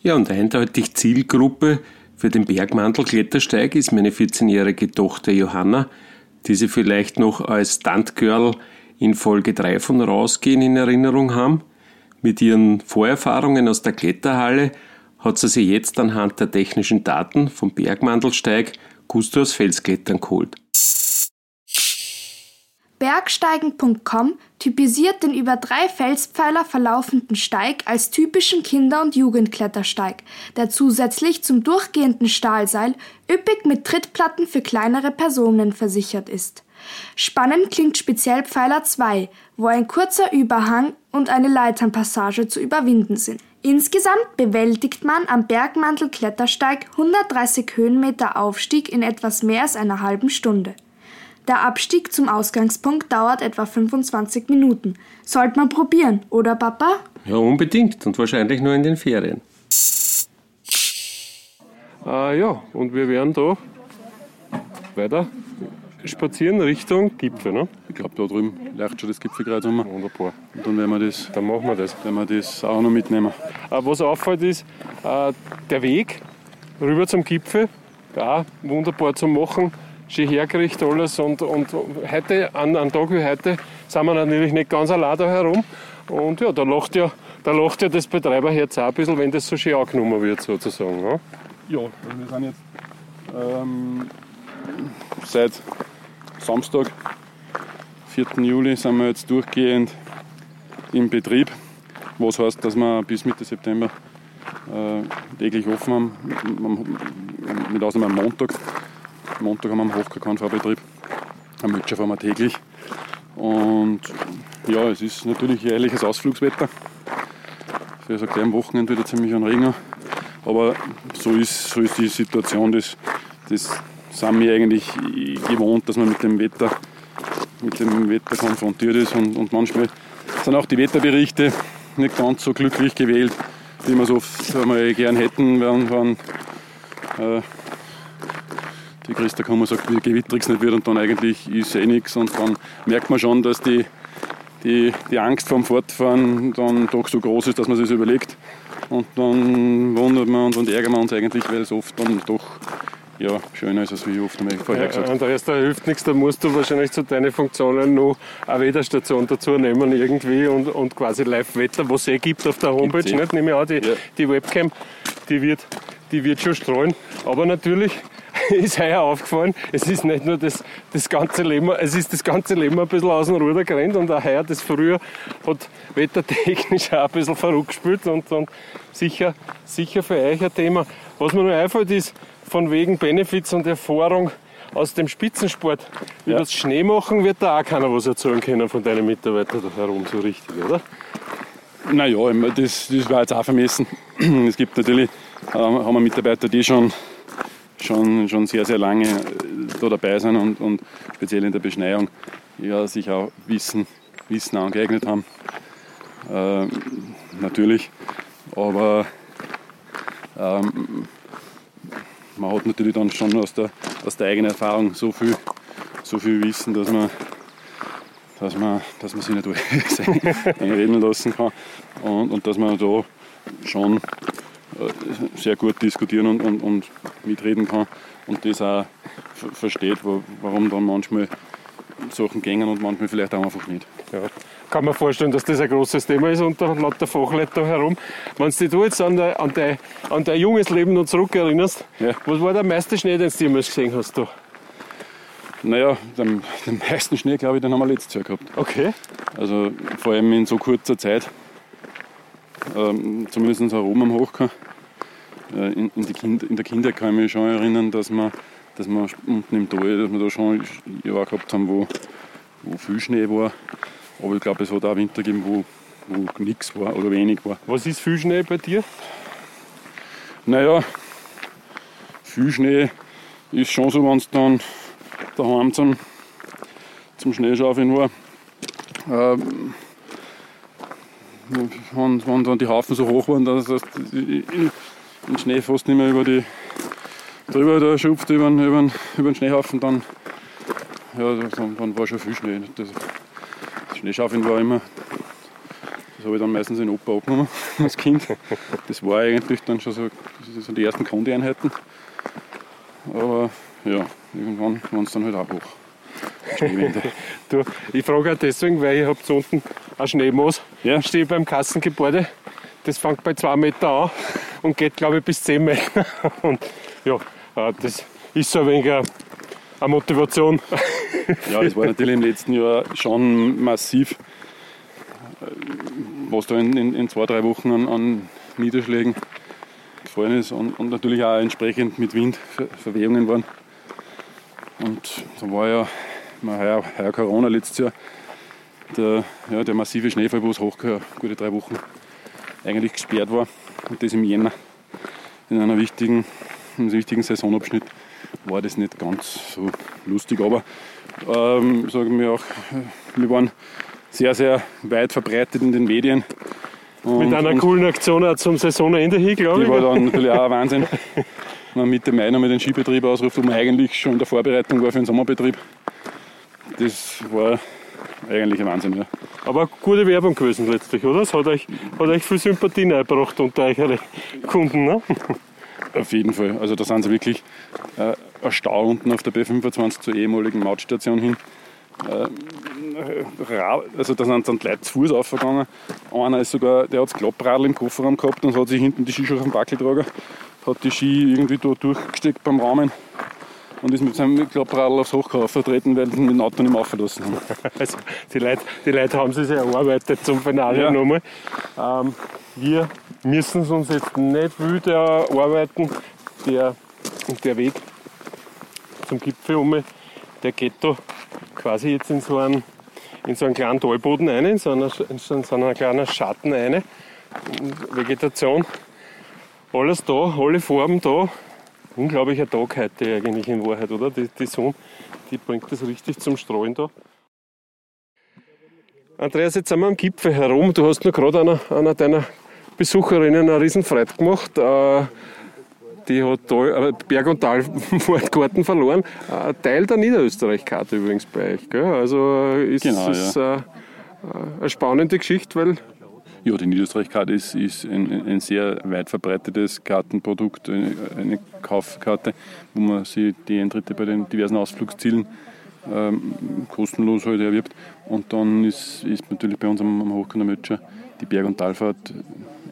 Ja. Und eindeutig Zielgruppe für den Bergmantel-Klettersteig ist meine 14-jährige Tochter Johanna, die Sie vielleicht noch als Stuntgirl in Folge 3 von Rausgehen in Erinnerung haben. Mit ihren Vorerfahrungen aus der Kletterhalle hat sie sich jetzt anhand der technischen Daten vom Bergmantelsteig Gustos Felsklettern geholt. Bergsteigen.com typisiert den über drei Felspfeiler verlaufenden Steig als typischen Kinder- und Jugendklettersteig, der zusätzlich zum durchgehenden Stahlseil üppig mit Trittplatten für kleinere Personen versichert ist. Spannend klingt speziell Pfeiler 2, wo ein kurzer Überhang und eine Leiternpassage zu überwinden sind. Insgesamt bewältigt man am Bergmantel-Klettersteig 130 Höhenmeter Aufstieg in etwas mehr als einer halben Stunde. Der Abstieg zum Ausgangspunkt dauert etwa 25 Minuten. Sollte man probieren, oder Papa? Ja, unbedingt und wahrscheinlich nur in den Ferien. Äh, ja, und wir werden da weiter spazieren Richtung Gipfel, ne? Ich glaube, da drüben leicht schon das Gipfelkreuz um. Wunderbar. Und dann werden wir das, dann machen wir das. Werden wir das auch noch mitnehmen. Äh, was auffällt ist, äh, der Weg rüber zum Gipfel, ja, wunderbar zu machen schön hergerichtet alles. Und, und heute, an einem Tag wie heute, sind wir natürlich nicht ganz allein da herum. Und ja, da lacht ja, da lacht ja das Betreiberherz auch ein bisschen, wenn das so schön angenommen wird, sozusagen. Ja, ja also wir sind jetzt ähm, seit Samstag, 4. Juli, sind wir jetzt durchgehend im Betrieb. Was heißt, dass wir bis Mitte September äh, täglich offen haben, mit Ausnahme am Montag Montag haben wir einen Hochkakao-Betrieb. Am Mütscher fahren wir täglich. Und ja, es ist natürlich ein ehrliches Ausflugswetter. Ich sage, am Wochenende wieder ziemlich an Regen. Aber so ist, so ist die Situation. Das, das sind wir eigentlich gewohnt, dass man mit dem Wetter, mit dem Wetter konfrontiert ist. Und, und manchmal sind auch die Wetterberichte nicht ganz so glücklich gewählt, wie wir es oft einmal gern hätten, wenn, wenn äh, die Christa Kummer sagt, wie gewitterig nicht wird und dann eigentlich ist eh nichts und dann merkt man schon, dass die, die, die Angst vorm Fortfahren dann doch so groß ist, dass man sich das überlegt und dann wundert man uns und ärgern wir uns eigentlich, weil es oft dann doch ja, schöner ist, als wie oft einmal vorher gesagt. Ja, Andreas, da hilft nichts, da musst du wahrscheinlich zu deinen Funktionen noch eine Wetterstation dazu nehmen irgendwie und, und quasi Live-Wetter, was es eh gibt auf der Homepage, eh. nicht? nehme ich an, die, ja. die Webcam, die wird, die wird schon streuen, aber natürlich ist heuer aufgefallen, es ist nicht nur das, das ganze Leben, es ist das ganze Leben ein bisschen aus dem Ruder gerannt und auch heuer das früher hat wettertechnisch auch ein bisschen verrückt gespielt und, und sicher, sicher für euch ein Thema. Was mir nur einfällt ist, von wegen Benefits und Erfahrung aus dem Spitzensport. Ja. Über das Schneemachen wird da auch keiner was erzählen können von deinen Mitarbeitern da herum so richtig, oder? Naja, das, das war jetzt auch vermessen. Es gibt natürlich, ähm, haben wir Mitarbeiter, die schon schon, schon sehr, sehr lange da dabei sind und, und speziell in der Beschneiung ja, sich auch Wissen, Wissen angeeignet haben. Äh, natürlich, aber ähm, man hat natürlich dann schon aus der, aus der eigenen Erfahrung so viel, so viel Wissen, dass man, dass man, dass man sich nicht einreden lassen kann und, und dass man da schon äh, sehr gut diskutieren und, und, und mitreden kann und das auch versteht, warum dann manchmal Sachen gängen und manchmal vielleicht auch einfach nicht. Ja. Kann man vorstellen, dass das ein großes Thema ist unter lauter Fachleute da herum. Wenn du dich jetzt an dein, an, dein, an dein junges Leben noch zurückerinnerst, ja. was war der meiste Schnee, den du jemals gesehen hast? Du? Naja, den, den meisten Schnee, glaube ich, den haben wir letztes Jahr gehabt. Okay. Also vor allem in so kurzer Zeit, ähm, zumindest herum am Hochkar. Äh, in, in, kind, in, der Kindheit kann ich mich schon erinnern, dass wir, dass wir unten im Tal, dass wir da schon Jahre gehabt haben, wo, wo viel Schnee war. Aber ich glaube, es hat auch Winter gegeben, wo, wo nichts war oder wenig war. Was ist viel Schnee bei dir? Naja, viel Schnee ist schon so, wenn es dann daheim zum, zum Schneeschaufeln war. Ähm, wenn, wenn dann die Haufen so hoch waren, dass, dass den Schnee fast nicht mehr über die drüber da schupft über den, über, den, über den Schneehaufen, dann, ja, dann, dann war schon viel Schnee. Das, das Schneeschaufeln war immer, das habe ich dann meistens in Opa abgenommen als Kind. Das war eigentlich dann schon so, so die ersten Kondieinheiten. Aber ja, irgendwann waren es dann halt auch hoch. du, ich frage auch deswegen, weil ich habe unten ein Schneemoos, ja. stehe beim Kassengebäude. Das fängt bei zwei Meter an und geht, glaube ich, bis 10 Meter. Und ja, äh, das ist so ein wenig eine Motivation. Ja, es war natürlich im letzten Jahr schon massiv, äh, was da in, in, in zwei, drei Wochen an, an Niederschlägen gefallen ist und, und, natürlich auch entsprechend mit Windverwehungen waren. Und da war ja, heuer, heuer Corona letztes Jahr, der, ja, der massive Schneefall, wo es hoch gute drei Wochen eigentlich gesperrt war. Und das im Jänner in einer wichtigen, einem wichtigen Saisonabschnitt war das nicht ganz so lustig. Aber ähm, sagen wir auch, wir waren sehr, sehr weit verbreitet in den Medien. Und, Mit einer coolen Aktion auch zum Saisonende hin, glaube ich. Die war dann natürlich auch ein Wahnsinn. Man Mitte Mai noch mit den Skibetrieb ausruft, wo man eigentlich schon in der Vorbereitung war für den Sommerbetrieb. Das war eigentlich ein Wahnsinn. Ja. Aber gute Werbung gewesen letztlich, oder? Es hat euch, hat euch viel Sympathie eingebracht unter eure Kunden. Ne? Auf jeden Fall. Also da sind sie wirklich äh, ein Stau unten auf der B25 zur ehemaligen Mautstation hin. Äh, also da sind dann Leute zu Fuß aufgegangen. Einer ist sogar, der hat das Klappradl im Kofferraum gehabt und hat sich hinten die Skischuhe auf den Backel getragen, hat die Ski irgendwie da durchgesteckt beim Rahmen und ist mit seinem Klappradl aufs Hochkauf vertreten, weil sie mit dem Auto nicht mehr aufgelassen haben. Also die Leute, die Leute haben sich erarbeitet zum Finale ja. nochmal. Ähm, wir müssen es uns jetzt nicht wild erarbeiten. Der, der Weg zum Gipfel um, der geht da quasi jetzt in so einen, in so einen kleinen Talboden rein, in so, einer, in so einen kleinen Schatten rein. Vegetation, alles da, alle Farben da, unglaublicher Tag heute eigentlich in Wahrheit, oder? Die, die Sonne, die bringt das richtig zum Strahlen da. Andreas, jetzt sind wir am Gipfel herum. Du hast nur gerade einer, einer deiner Besucherinnen einen riesen Freude gemacht. Äh, die hat da, äh, Berg- und Talgarten verloren. Ein Teil der Niederösterreich-Karte übrigens bei euch. Gell? Also ist genau, es ja. Äh, eine spannende Geschichte, weil ja, die Niederösterreich-Karte ist, ist ein, ein, sehr weit verbreitetes Kartenprodukt, eine, eine, Kaufkarte, wo man sich die Eintritte bei den diversen Ausflugszielen ähm, kostenlos halt erwirbt. Und dann ist, ist natürlich bei uns am, am Hochkanner Mötscher die Berg- und Talfahrt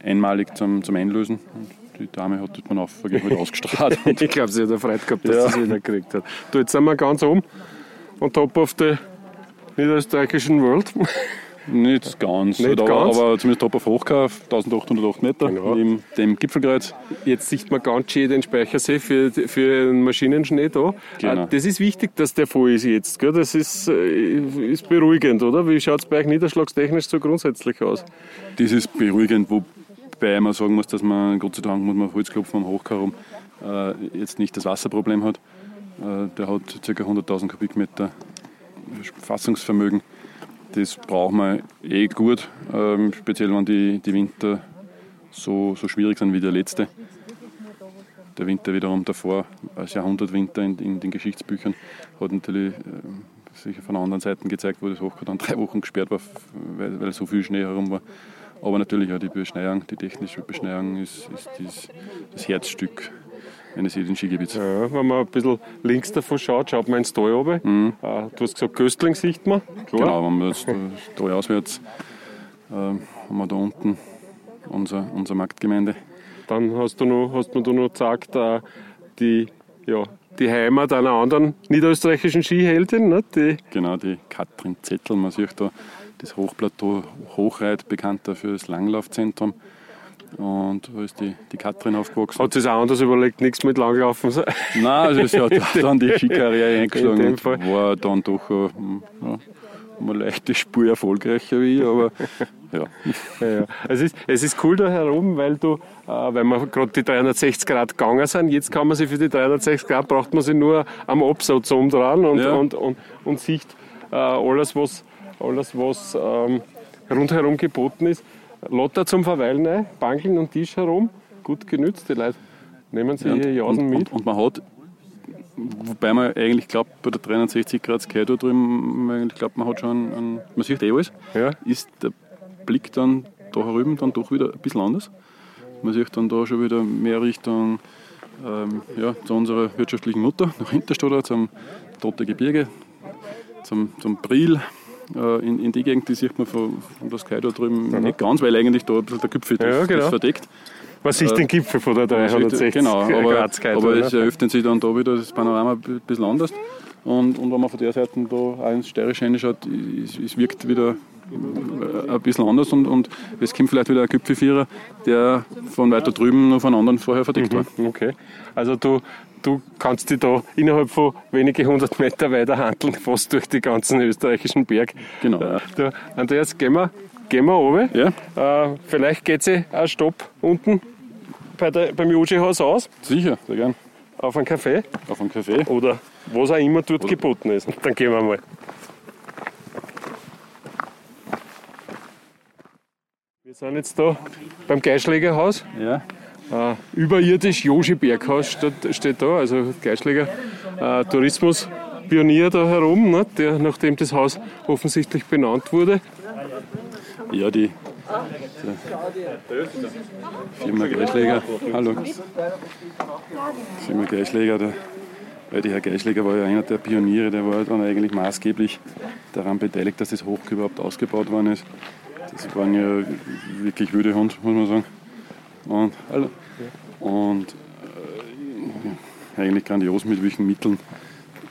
einmalig zum, zum Einlösen. Und die Dame hat das man auf halt ausgestrahlt. ich glaube, sie hat Freude gehabt, dass ja. sie es wieder gekriegt hat. Du, jetzt sind wir ganz oben und top of the niederösterreichischen World. Nicht ganz, Nicht aber, ganz. aber zumindest top auf Hochkauf, 1808 Meter, genau. neben dem Gipfelkreuz. Jetzt sieht man ganz schön den Speichersee für, für den Maschinenschnee da. Genau. Äh, das ist wichtig, dass der voll ist jetzt. Gell? Das ist, äh, ist beruhigend, oder? Wie schaut es bei euch niederschlagstechnisch so grundsätzlich aus? Das ist beruhigend, wobei man sagen muss, dass man, Gott sei Dank, muss man auf Holz klopfen am Hochkar rum, äh, jetzt nicht das Wasserproblem hat. Äh, der hat ca. 100.000 Kubikmeter Fassungsvermögen. Das braucht man eh gut, ähm, speziell wenn die, die Winter so, so schwierig sind wie der letzte. Der Winter wiederum davor, als Jahrhundertwinter in, in den Geschichtsbüchern, hat natürlich äh, sicher von anderen Seiten gezeigt, wo das Hochkant dann drei Wochen gesperrt war, weil, weil so viel Schnee herum war. Aber natürlich auch die Beschneiung, die technische Beschneiung ist, ist das, das Herzstück eines jeden Skigebiets. Ja, wenn man ein bisschen links davon schaut, schaut man ins Tal runter. Mhm. Äh, du hast gesagt, Köstling sieht man. Klar. Genau, wenn man jetzt Tal auswärts äh, haben wir da unten unser, unsere Marktgemeinde. Dann hast du noch, hast mir du noch gesagt, äh, die, ja, die Heimat einer anderen niederösterreichischen Skiheldin. Ne? Die genau, die Katrin Zettel. Man sieht da das Hochplateau Hochreit, bekannter für das Langlaufzentrum. Und da ist die, die Katrin aufgewachsen. Hat sich auch anders überlegt, nichts mit Langlaufen? Nein, also sie hat dann die Skikarriere eingeschlagen und war dann doch ja, eine leichte Spur erfolgreicher wie ich, aber ja. ja, Es, ist, es ist cool da herum, weil du, äh, weil wir gerade die 360 Grad gegangen sind, jetzt kann man sich für die 360 Grad, braucht man sich nur am Absatz umdrehen und, ja. und, und, und sieht äh, alles, was, alles, was ähm, rundherum geboten ist. Lotter zum Verweilen ein, Bankeln und Tisch herum, gut genützt, die Leute nehmen sich ja, hier Jausen mit. Und, und, man hat Wobei man eigentlich glaubt, bei der 360 Grad Sky da drüben, man glaubt, man hat schon, einen, man sieht eh alles, ja. ist der Blick dann da herüben dann doch wieder ein bisschen anders. Man sieht dann da schon wieder mehr Richtung ähm, ja, zu unserer wirtschaftlichen Mutter, nach Hinterstadt, zum Tote Gebirge, zum, zum Bril. Äh, in, in die Gegend, die sieht man von, von der Sky da drüben ja. nicht ganz, weil eigentlich da ein bisschen der Gipfel ja, genau. verdeckt. Man sieht äh, den Gipfel von der 360 Genau, aber, aber es eröffnet sich dann da wieder das Panorama ein bisschen anders. Und, und wenn man von der Seite da auch ins Steirische reinschaut, es, es wirkt wieder ein bisschen anders und, und es kommt vielleicht wieder ein Gipfelvierer, der von weiter drüben noch von anderen vorher verdeckt mhm, war. Okay. Also du, du kannst dich da innerhalb von wenige hundert Meter weiter handeln, fast durch die ganzen österreichischen Berg. Genau. Äh, du, Andreas, gehen wir, gehen wir runter. Ja. Äh, vielleicht geht sie ein Stopp unten bei der, beim Joji-Haus aus? Sicher, sehr gern. Auf einen Kaffee? Auf einen Kaffee. Oder was auch immer dort Oder geboten ist. Dann gehen wir mal. Wir sind jetzt da beim Geischlägerhaus. Ja. Äh, überirdisch Joshi Berghaus steht, steht da, also Geischläger äh, Tourismuspionier da herum, ne, der, nachdem das Haus offensichtlich benannt wurde. Ja, die Firma Geischläger. Hallo. Firma Geischläger, der, weil der Herr Geischläger war ja einer der Pioniere, der war dann eigentlich maßgeblich daran beteiligt, dass das Hoch überhaupt ausgebaut worden ist. Das waren ja wirklich wüde Hund, muss man sagen. Und, hallo. Und äh, eigentlich grandios mit welchen Mitteln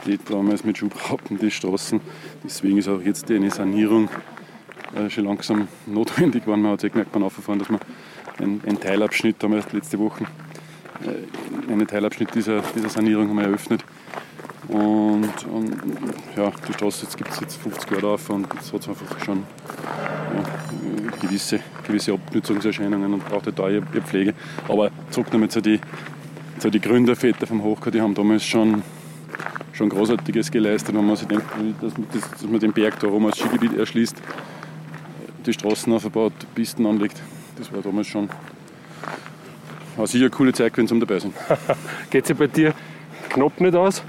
die damals mit Schubraupen die Straßen. Deswegen ist auch jetzt eine Sanierung äh, schon langsam notwendig geworden. Man hat eh gemerkt beim Auffahren, dass man einen Teilabschnitt, wir letzte Woche äh, einen Teilabschnitt dieser, dieser Sanierung haben wir eröffnet. Und, und ja, die Straße gibt es jetzt 50 Jahre auf und es hat einfach schon ja, gewisse, gewisse Abnutzungserscheinungen und braucht halt da ihre Pflege. Aber zurück nochmal zu den zu die Gründerväter vom Hochkar, die haben damals schon, schon Großartiges geleistet, wenn man sich denkt, dass, dass man den Berg da oben als Skigebiet erschließt die Straßen aufgebaut, Pisten anlegt. Das war damals schon war sicher eine coole Zeit wenn sie dabei sind. geht sich bei dir knapp nicht aus?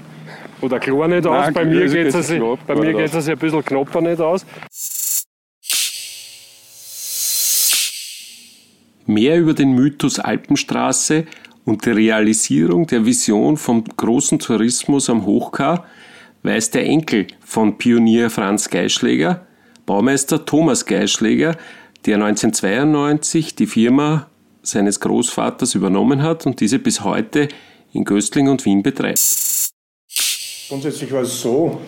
Oder klar nicht aus? Nein, bei mir geht es sich, bei mir geht es ein bisschen knapper nicht aus. Mehr über den Mythos Alpenstraße und die Realisierung der Vision vom großen Tourismus am Hochkar weiß der Enkel von Pionier Franz Geischläger, Baumeister Thomas Geischläger, der 1992 die Firma seines Großvaters übernommen hat und diese bis heute in Göstling und Wien betreibt. Grundsätzlich war es so,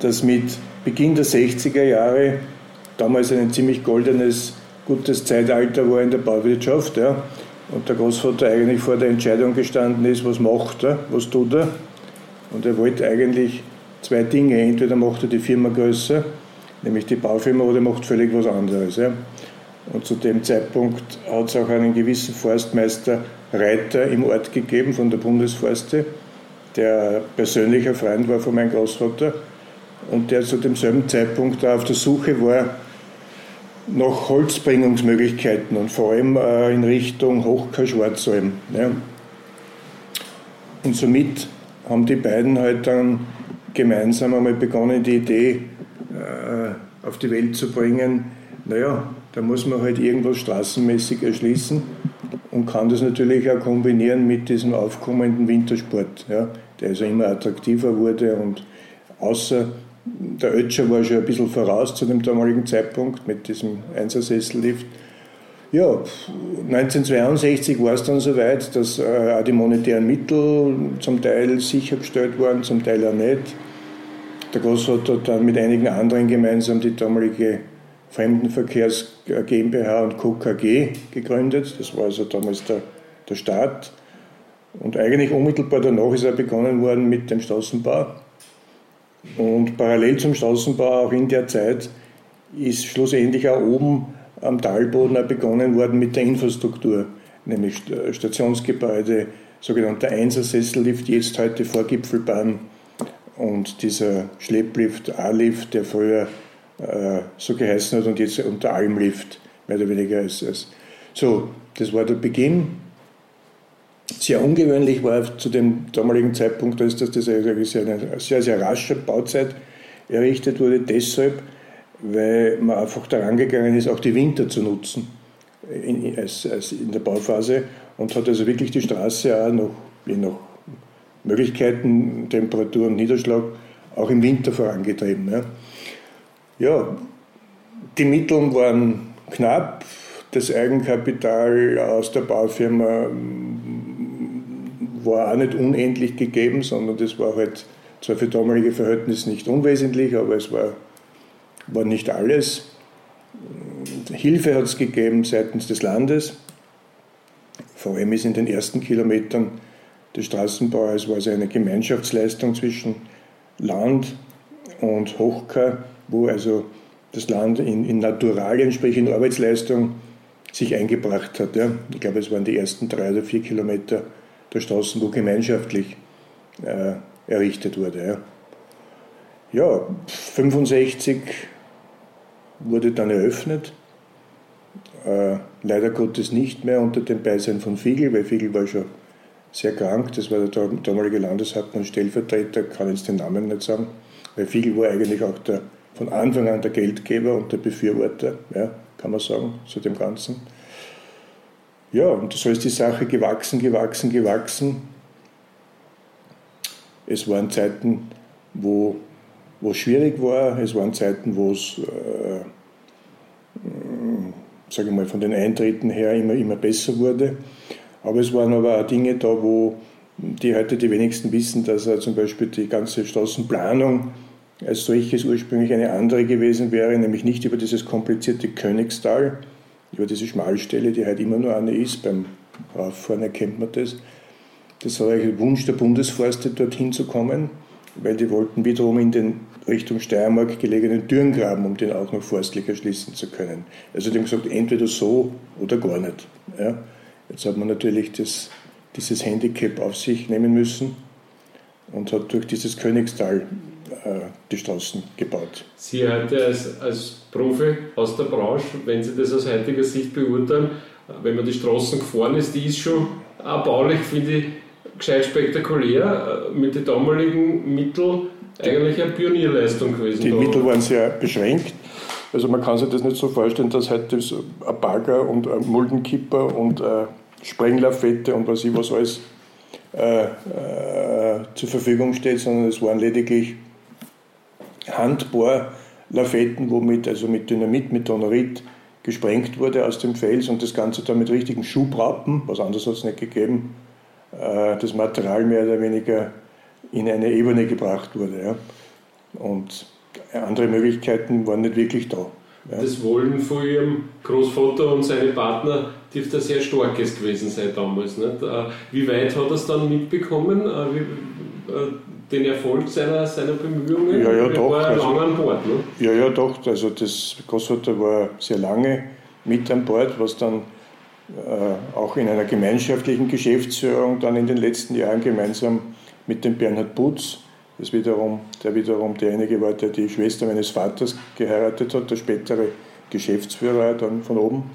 dass mit Beginn der 60er Jahre damals ein ziemlich goldenes, gutes Zeitalter war in der Bauwirtschaft. Ja, und der Großvater eigentlich vor der Entscheidung gestanden ist, was macht er, was tut er. Und er wollte eigentlich zwei Dinge. Entweder macht er die Firma größer nämlich die Baufirma, oder macht völlig was anderes. Ja. Und zu dem Zeitpunkt hat es auch einen gewissen Forstmeister Reiter im Ort gegeben von der Bundesforste, der persönlicher Freund war von meinem Großvater und der zu demselben Zeitpunkt auf der Suche war nach Holzbringungsmöglichkeiten und vor allem äh, in Richtung Hochka-Schwarzalm. Ja. Und somit haben die beiden halt dann gemeinsam einmal begonnen, die Idee äh, auf die Welt zu bringen, naja, da muss man halt irgendwas straßenmäßig erschließen und kann das natürlich auch kombinieren mit diesem aufkommenden Wintersport, ja, der also immer attraktiver wurde und außer der Ötscher war schon ein bisschen voraus zu dem damaligen Zeitpunkt mit diesem Einsersessellift. Ja, 1962 war es dann soweit, dass äh, auch die monetären Mittel zum Teil sichergestellt waren, zum Teil auch nicht. Der Großvater hat dann mit einigen anderen gemeinsam die damalige Fremdenverkehrs GmbH und Co. KG gegründet. Das war also damals der, der Start. Und eigentlich unmittelbar danach ist er begonnen worden mit dem Straßenbau. Und parallel zum Straßenbau, auch in der Zeit, ist schlussendlich auch oben am Talboden auch begonnen worden mit der Infrastruktur, nämlich Stationsgebäude, sogenannter Einsersessellift, jetzt heute Vorgipfelbahn und dieser Schlepplift, A-Lift, der früher äh, so geheißen hat und jetzt unter Almlift mehr oder weniger ist. ist. So, das war der Beginn. Sehr ungewöhnlich war zu dem damaligen Zeitpunkt, dass das eine sehr, sehr, sehr rasche Bauzeit errichtet wurde, deshalb, weil man einfach daran gegangen ist, auch die Winter zu nutzen in, als, als in der Bauphase und hat also wirklich die Straße auch noch, je nach Möglichkeiten, Temperatur und Niederschlag auch im Winter vorangetrieben. Ja. ja, die Mittel waren knapp, das Eigenkapital aus der Baufirma war auch nicht unendlich gegeben, sondern das war halt zwar für damalige Verhältnisse nicht unwesentlich, aber es war, war nicht alles. Hilfe hat es gegeben seitens des Landes. Vor allem ist in den ersten Kilometern des Straßenbaues war es eine Gemeinschaftsleistung zwischen Land und Hochka, wo also das Land in, in Naturalien, sprich in Arbeitsleistung, sich eingebracht hat. Ja. Ich glaube, es waren die ersten drei oder vier Kilometer der Straßen, wo gemeinschaftlich äh, errichtet wurde. Ja. ja, 65 wurde dann eröffnet. Äh, leider Gottes nicht mehr unter dem Beisein von Fiegel, weil Fiegel war schon sehr krank. Das war der damalige Landeshauptmann Stellvertreter, kann jetzt den Namen nicht sagen, weil Fiegel war eigentlich auch der, von Anfang an der Geldgeber und der Befürworter, ja, kann man sagen, zu dem Ganzen. Ja, und so ist die Sache gewachsen, gewachsen, gewachsen. Es waren Zeiten, wo es schwierig war, es waren Zeiten, wo es, äh, sage ich mal, von den Eintritten her immer, immer besser wurde. Aber es waren aber auch Dinge da, wo die heute die wenigsten wissen, dass äh, zum Beispiel die ganze Straßenplanung als solches ursprünglich eine andere gewesen wäre, nämlich nicht über dieses komplizierte Königstal, über diese Schmalstelle, die halt immer nur eine ist, beim Rauffahren erkennt man das. Das war ein Wunsch der Bundesforste, dorthin zu kommen, weil die wollten wiederum in den Richtung Steiermark gelegenen Dürrengraben, um den auch noch forstlich erschließen zu können. Also die haben gesagt, entweder so oder gar nicht. Ja. Jetzt hat man natürlich das, dieses Handicap auf sich nehmen müssen und hat durch dieses Königstal die Straßen gebaut. Sie heute als, als Profi aus der Branche, wenn Sie das aus heutiger Sicht beurteilen, wenn man die Straßen gefahren ist, die ist schon erbaulich, finde ich, gescheit spektakulär, äh, mit den damaligen Mitteln eigentlich eine Pionierleistung gewesen. Die da. Mittel waren sehr beschränkt. Also man kann sich das nicht so vorstellen, dass heute so ein Bagger und ein Muldenkipper und äh, Sprenglafette und was ich was alles äh, äh, zur Verfügung steht, sondern es waren lediglich Handbohrlafetten, womit also mit Dynamit, mit Donorit gesprengt wurde aus dem Fels und das Ganze dann mit richtigen Schubrappen, was anderes hat es nicht gegeben, äh, das Material mehr oder weniger in eine Ebene gebracht wurde. Und andere Möglichkeiten waren nicht wirklich da. Das Wollen von ihrem Großvater und seine Partner dürfte sehr starkes gewesen sein damals. Nicht? Äh, wie weit hat er es dann mitbekommen? Den Erfolg seiner, seiner Bemühungen? Ja, ja, doch. War also, lange an Bord, ne? Ja, ja, doch. Also das Großvater war sehr lange mit an Bord, was dann äh, auch in einer gemeinschaftlichen Geschäftsführung dann in den letzten Jahren gemeinsam mit dem Bernhard Putz, das wiederum, der wiederum derjenige war, der die Schwester meines Vaters geheiratet hat, der spätere Geschäftsführer dann von oben.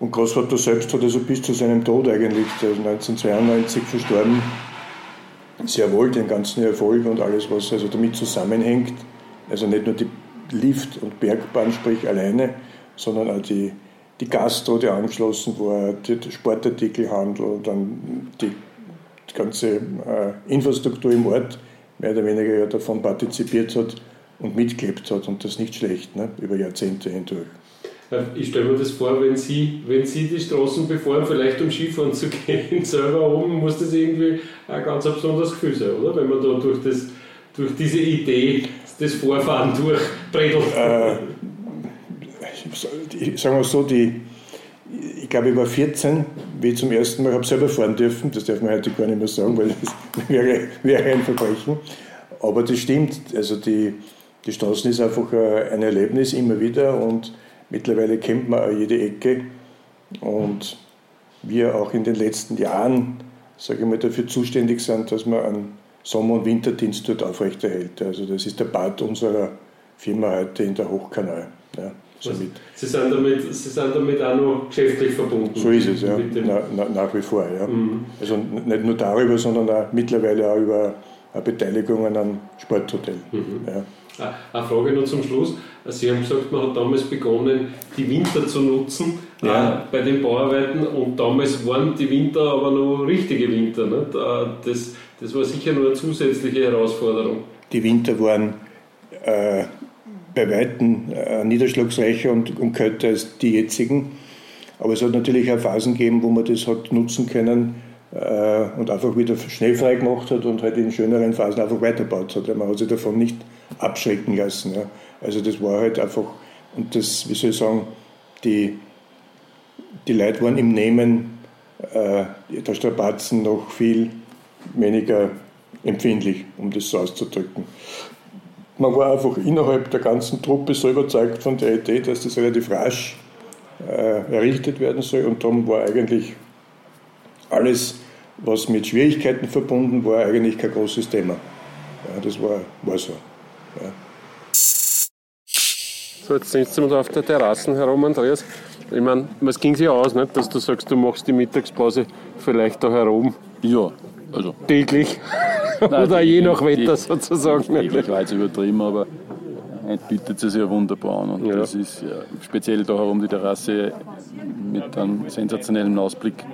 Und Großvater selbst hat also bis zu seinem Tod eigentlich, der ist 1992 verstorben, sehr wohl den ganzen Erfolg und alles, was also damit zusammenhängt, also nicht nur die Lift- und Bergbahn, sprich alleine, sondern auch die, die Gastro, die angeschlossen war, der Sportartikelhandel, dann die ganze äh, Infrastruktur im Ort mehr oder weniger ja davon partizipiert hat und mitgelebt hat und das nicht schlecht, ne, über Jahrzehnte hindurch. Ich stelle mir das vor, wenn Sie, wenn Sie die Straßen befahren, vielleicht um Skifahren zu gehen, selber oben, muss das irgendwie ein ganz besonderes Gefühl sein, oder? Wenn man da durch, das, durch diese Idee das Vorfahren durchbredelt. Äh, sagen wir so, die, ich glaube, ich war 14, wie ich zum ersten Mal habe selber fahren dürfen. Das darf man heute gar nicht mehr sagen, weil das wäre, wäre ein Verbrechen. Aber das stimmt. Also die, die Straßen ist einfach ein Erlebnis immer wieder und mittlerweile kennt man auch jede Ecke. Und wir auch in den letzten Jahren, sage ich mal, dafür zuständig sind, dass man einen Sommer- und Winterdienst dort aufrechterhält. Also das ist der Part unserer Firma heute in der Hochkanal. Ja. Somit. Sie, sind damit, Sie sind damit auch noch geschäftlich verbunden? So ist es, ja. Na, na, nach wie vor, ja. Mhm. Also nicht nur darüber, sondern auch mittlerweile auch über Beteiligungen am Sporthotel. Mhm. Ja. Eine Frage noch zum Schluss. Sie haben gesagt, man hat damals begonnen, die Winter zu nutzen ja. äh, bei den Bauarbeiten und damals waren die Winter aber noch richtige Winter. Nicht? Äh, das, das war sicher nur eine zusätzliche Herausforderung. Die Winter waren äh, bei Weitem äh, niederschlagsreicher und, und kälter als die jetzigen. Aber es hat natürlich auch Phasen gegeben, wo man das hat nutzen können äh, und einfach wieder schneefrei gemacht hat und halt in schöneren Phasen einfach weiterbaut hat. Man hat sich davon nicht abschrecken lassen. Ja. Also das war halt einfach, und das, wie soll ich sagen, die, die Leute waren im Nehmen äh, der Strapazen noch viel weniger empfindlich, um das so auszudrücken man war einfach innerhalb der ganzen Truppe so überzeugt von der Idee, dass das relativ rasch äh, errichtet werden soll und darum war eigentlich alles, was mit Schwierigkeiten verbunden war, eigentlich kein großes Thema. Ja, das war, war so. Ja. So, jetzt wir da auf der Terrasse herum, Andreas. Ich meine, was ging sich aus, nicht? dass du sagst, du machst die Mittagspause vielleicht da herum? Ja, also. Täglich? Nein, Oder je nach Wetter sozusagen. Täglich war jetzt übertrieben, aber bietet es ja wunderbar an. Und ja. das ist ja, speziell da herum die Terrasse mit einem sensationellen Ausblick.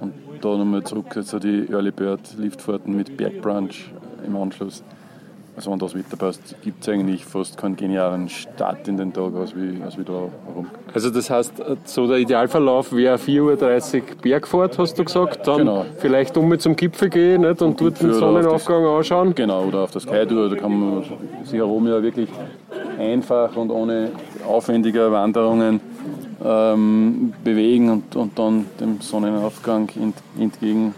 Und da nochmal zurück zu also die Early Bird Liftfahrten mit Bergbrunch im Anschluss. Also wenn das Wetter passt, gibt es eigentlich fast keinen genialen Start in den Tag, als wie, als wie da herum. Also das heißt, so der Idealverlauf wäre 4.30 Uhr Bergfahrt, hast du gesagt, dann genau. vielleicht um zum Gipfel gehen nicht? und dort den Sonnenaufgang das, anschauen. Genau, oder auf das Sky-Tour, da kann man sich herum ja wirklich einfach und ohne aufwendige Wanderungen ähm, bewegen und, und dann dem Sonnenaufgang entgegen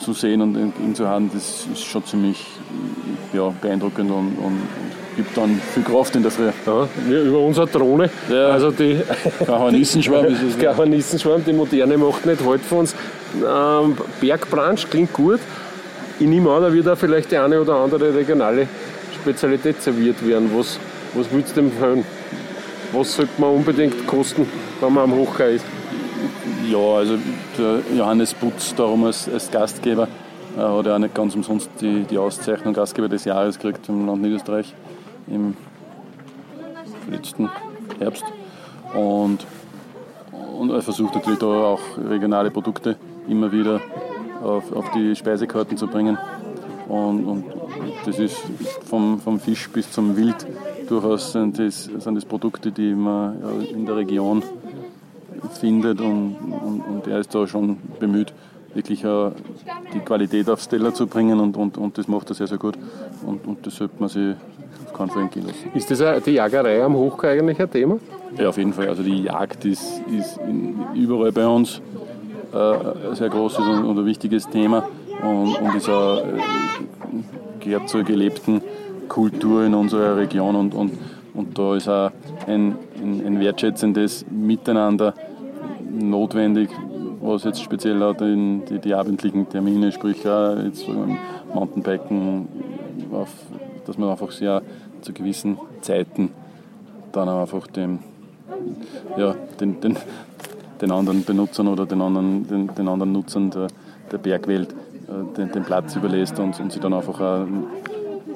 zu sehen und entgegen zu haben, das ist schon ziemlich ja, beeindruckend und, und gibt dann viel Kraft in der Früh. Ja, über unsere Drohne. Ja. Also die Hornissenschwarm ist es. Der Hornissenschwarm, die moderne macht nicht halt von uns. Ähm, Bergbranch klingt gut. Ich nehme an, da wird auch vielleicht die eine oder andere regionale Spezialität serviert werden. Was, was willst du empfehlen? Was sollte man unbedingt kosten, wenn man am Hochkar ist? Ja, also der Johannes Putz darum als, als Gastgeber er hat ja auch nicht ganz umsonst die, die Auszeichnung Gastgeber des Jahres gekriegt im Land Niederösterreich im letzten Herbst. Und, und er versucht natürlich da auch regionale Produkte immer wieder auf, auf die Speisekarten zu bringen. Und, und das ist vom, vom Fisch bis zum Wild durchaus sind das, sind das Produkte, die man in der Region findet und, und, und er ist da schon bemüht, wirklich äh, die Qualität aufs Teller zu bringen und, und, und das macht er sehr, sehr gut und, und das sollte man sich auf keinen Fall entgehen lassen. Ist das die Jagerei am Hochkar eigentlich ein Thema? Ja, auf jeden Fall. Also die Jagd ist, ist überall bei uns äh, ein sehr großes und, ein wichtiges Thema und, und ist auch, äh, gehört zur gelebten Kultur in unserer Region und, und, und da ist auch ein, ein, ein wertschätzendes Miteinander notwendig, was jetzt speziell auch die, die, die abendlichen Termine, sprich auch jetzt Mountainbiken, auf, dass man einfach sehr zu gewissen Zeiten dann einfach dem, ja, den, den, den anderen Benutzern oder den anderen, den, den anderen Nutzern der, der Bergwelt äh, den, den Platz überlässt und, und sie dann einfach auch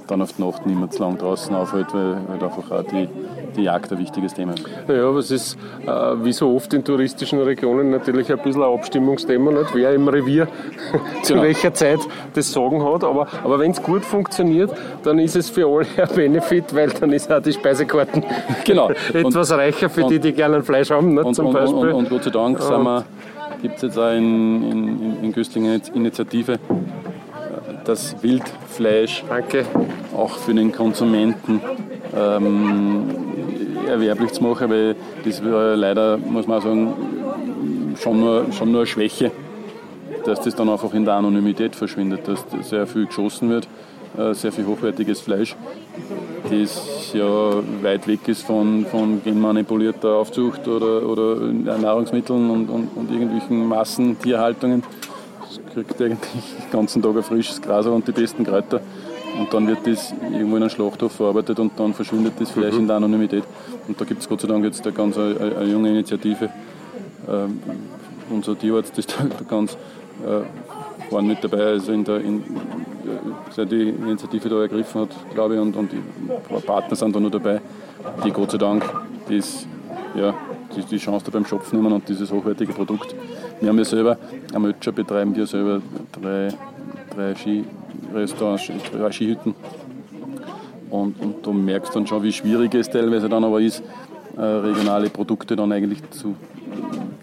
dann auf die Nacht nicht mehr zu lang draußen aufhält, weil, weil einfach auch die, die Jagd ein wichtiges Thema. Naja, aber es ist äh, wie so oft in touristischen Regionen natürlich ein bisschen ein Abstimmungsthema, nicht? wer im Revier zu genau. welcher Zeit das Sagen hat. Aber, aber wenn es gut funktioniert, dann ist es für alle ein Benefit, weil dann ist auch die Speisekarten genau. etwas und, reicher für und, die, die gerne Fleisch haben. Nicht? Und, zum Beispiel. Und, Gott sei Dank gibt es jetzt auch in, in, in Göstlingen eine Initiative, das Wildfleisch Danke. auch für den Konsumenten ähm, erwerblich zu machen, weil das war leider, muss man auch sagen, schon nur, schon nur eine Schwäche, dass das dann einfach in der Anonymität verschwindet, dass sehr viel geschossen wird, äh, sehr viel hochwertiges Fleisch, das ja weit weg ist von, von genmanipulierter Aufzucht oder, oder Nahrungsmitteln und, und, und irgendwelchen Massentierhaltungen kriegt eigentlich den ganzen Tag ein frisches Gras und die besten Kräuter. Und dann wird das irgendwo in einem Schlachthof verarbeitet und dann verschwindet das Fleisch mhm. in der Anonymität. Und da gibt es Gott sei Dank jetzt eine ganz eine, eine junge Initiative. Ähm, unser Tierarzt ist da ganz äh, vorne mit dabei, also in der, in, seit die Initiative da ergriffen hat, glaube ich, und, und die Partner sind da noch dabei, die Gott sei Dank das, ja, die, die Chance da beim Schopf nehmen und dieses hochwertige Produkt wir haben ja selber, am Ötscher betreiben wir selber drei, drei Skirestaurants, drei Skihütten. Und, und du merkst dann schon, wie schwierig es teilweise dann aber ist, äh, regionale Produkte dann eigentlich zu,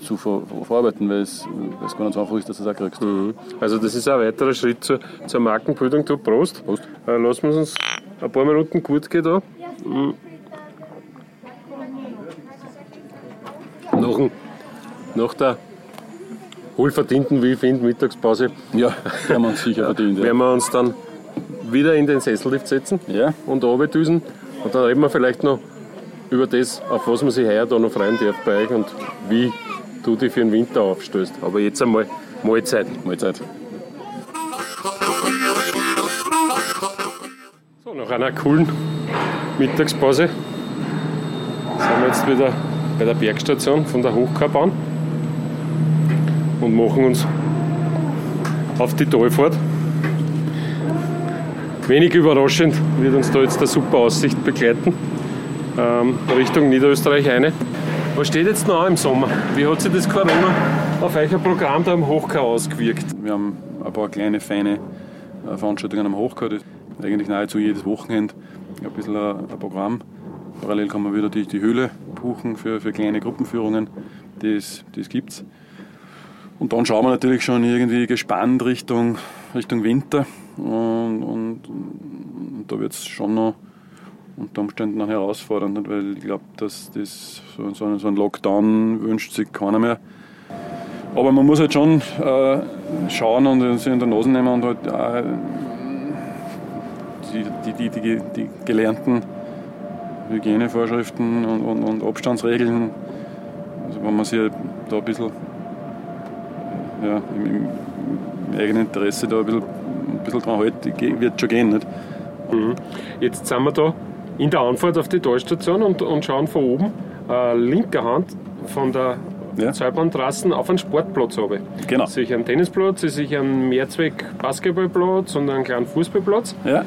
zu ver verarbeiten, weil es, weil es gar nicht so einfach ist, dass du es auch kriegst. Mhm. Also das ist ein weiterer Schritt zur, zur Markenbildung. Du, Prost. Prost. Äh, lassen wir uns ein paar Minuten gut gehen da. Mhm. Nach, nach der wohlverdienten, wie ich finde, Mittagspause. Ja, haben wir uns sicher verdient. Ja. Werden wir uns dann wieder in den Sessellift setzen ja. und düsen und dann reden wir vielleicht noch über das, auf was man sich heuer da noch freuen darf bei euch und wie du dich für den Winter aufstößt. Aber jetzt einmal Mahlzeit. Mahlzeit. So, nach einer coolen Mittagspause sind wir jetzt wieder bei der Bergstation von der Hochkarbahn und machen uns auf die Talfahrt. Wenig überraschend wird uns da jetzt eine super Aussicht begleiten ähm, Richtung Niederösterreich eine. Was steht jetzt noch im Sommer? Wie hat sich das Corona auf euer Programm da am Hochkar ausgewirkt? Wir haben ein paar kleine, feine äh, Veranstaltungen am Hochkar. Das eigentlich nahezu jedes Wochenende ein bisschen ein, Programm. Parallel kann man wieder die, die Höhle buchen für, für kleine Gruppenführungen. Das, das gibt es. Und dann schauen wir natürlich schon irgendwie gespannt Richtung, Richtung Winter. Und, und, und da wird es schon noch unter Umständen noch herausfordernd, weil ich glaube, dass das so, so, ein Lockdown wünscht sich keiner mehr. Aber man muss halt schon äh, schauen und sich in der Nase nehmen und halt äh, die, die, die, die, die gelernten Hygienevorschriften und, und, und Abstandsregeln, also wenn man sich halt da ein bisschen ja, im, im, eigenen Interesse da ein bisschen, ein bisschen dran hält, wird schon gehen. Nicht? Mhm. Jetzt sind wir da in der Anfahrt auf die Talstation und, und schauen von oben äh, linker Hand von der ja. Seilbahntrassen auf einen Sportplatz habe. Genau. Ich sehe einen Tennisplatz, ich sehe einen Mehrzweck-Basketballplatz und einen kleinen Fußballplatz. Ja.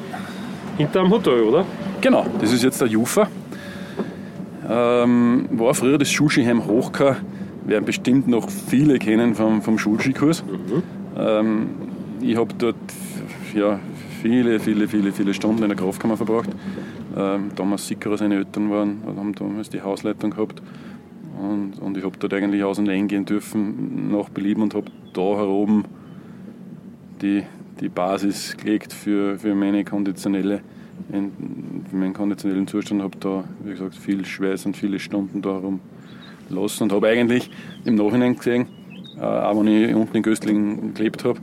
Hinter dem Hotel, oder? Genau, das ist jetzt der Jufa. Ähm, war früher das Schulskiheim Hochka werden bestimmt noch viele kennen vom, vom Schulskikurs. Mhm. Ähm, ich habe dort ja, viele, viele, viele, viele Stunden in der Kraftkammer verbracht. Ähm, damals Sickerer seine Eltern waren, haben damals die Hausleitung gehabt. Und, und ich habe dort eigentlich aus und eingehen dürfen nach Belieben und habe da heroben die, die Basis gelegt für, für meine konditionelle für meinen konditionellen Zustand. habe da, wie gesagt, viel Schweiß und viele Stunden da herum lassen und habe eigentlich im Nachhinein gesehen, äh, auch wenn ich unten in Göstlingen gelebt habe,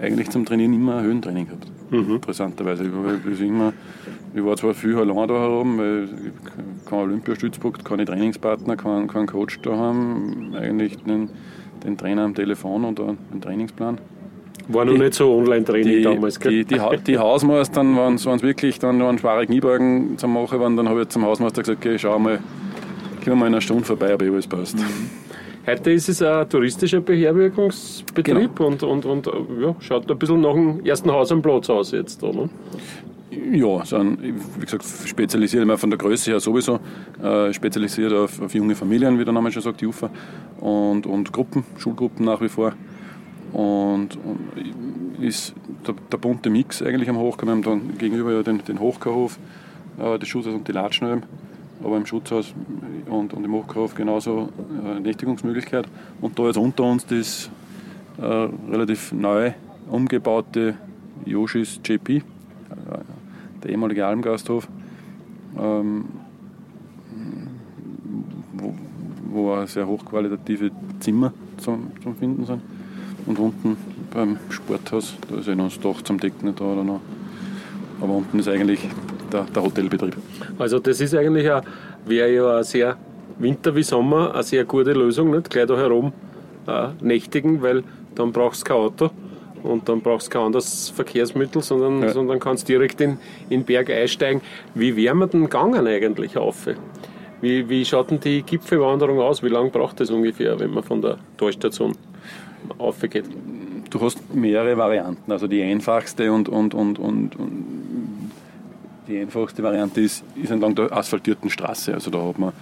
eigentlich zum Trainieren immer ein Höhentraining gehabt. Mhm. Interessanterweise. Ich, immer, ich war zwar viel allein da herum, weil kein Olympiastützpunkt, keine Trainingspartner, kein, kein Coach da haben, eigentlich den, den Trainer am Telefon oder den Trainingsplan. War noch die, nicht so Online-Training damals, gell? Die, die, die Hausmeister, wenn es wirklich dann waren schwere Kniebeugen zu machen waren, dann habe ich zum Hausmeister gesagt, okay, schau mal, gehen wir mal in einer Stunde vorbei, ob alles passt. Mhm. Heute ist es ein touristischer Beherbergungsbetrieb genau. und, und, und ja, schaut ein bisschen nach dem ersten Haus am Platz aus jetzt, oder? Ja, sind, wie gesagt, spezialisiert immer von der Größe her sowieso, äh, spezialisiert auf, auf, junge Familien, wie der Name schon sagt, die UFA, und, und Gruppen, Schulgruppen nach wie vor. Und, und ist der, der, bunte Mix eigentlich am Hochkar. Wir haben dann gegenüber ja den, den Hochkarhof, äh, das Schutzhaus und die Latschnöben, aber im Schutzhaus und, und im Hochkarhof genauso äh, Nächtigungsmöglichkeit. Und da jetzt unter uns das äh, relativ neu umgebaute Yoshis JP der ehemalige Almgasthof, ähm, wo, wo sehr hochqualitative Zimmer zum, zum Finden sind. Und unten beim Sporthaus, da ist eh noch das Dach zum Decken da oder noch. Aber unten ist eigentlich der, der Hotelbetrieb. Also das ist eigentlich wäre ja eine sehr Winter wie Sommer eine sehr gute Lösung, nicht? gleich da herum äh, nächtigen, weil dann brauchst du kein Auto und dann brauchst du kein anderes Verkehrsmittel, sondern, ja. sondern kannst direkt in, den Berg einsteigen. Wie wären wir denn gegangen eigentlich auf? Wie, wie schaut denn die Gipfelwanderung aus? Wie lange braucht das ungefähr, wenn man von der Talstation aufgeht? Du hast mehrere Varianten. Also die einfachste und, und, und, und, und die einfachste Variante ist, ist entlang der asphaltierten Straße. Also da hat man,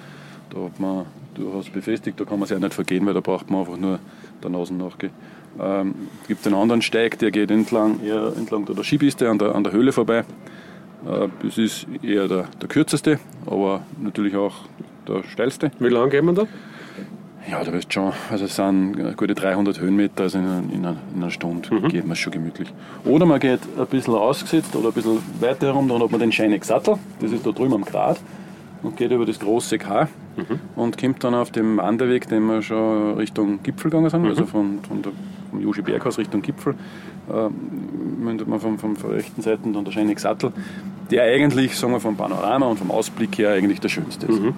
da hat man durchaus befestigt, da kann man sich auch nicht vergehen, weil da braucht man einfach nur der Nase nachgehen. Ähm, gibt einen anderen Steig, der geht entlang, eher entlang der Skipiste an der, an der Höhle vorbei. Äh, das ist eher der, der kürzeste, aber natürlich auch der steilste. Wie lange gehen wir da? Ja, da wirst schon, also es sind gute 300 Höhenmeter, also in, in, einer, in einer Stunde mhm. geht man schon gemütlich. Oder man geht ein bisschen ausgesetzt oder ein bisschen weiter herum, dann hat man den Scheinig Sattel, das ist da drüben am Grat und geht über das große K mhm. und kommt dann auf dem Wanderweg, den wir schon Richtung Gipfel gegangen sind, mhm. also von, von der, vom Joshi Berghaus Richtung Gipfel, äh, mündet man vom, vom rechten Seiten dann der Scheinig Sattel, der eigentlich, sagen wir, vom Panorama und vom Ausblick her eigentlich der schönste ist. Mhm.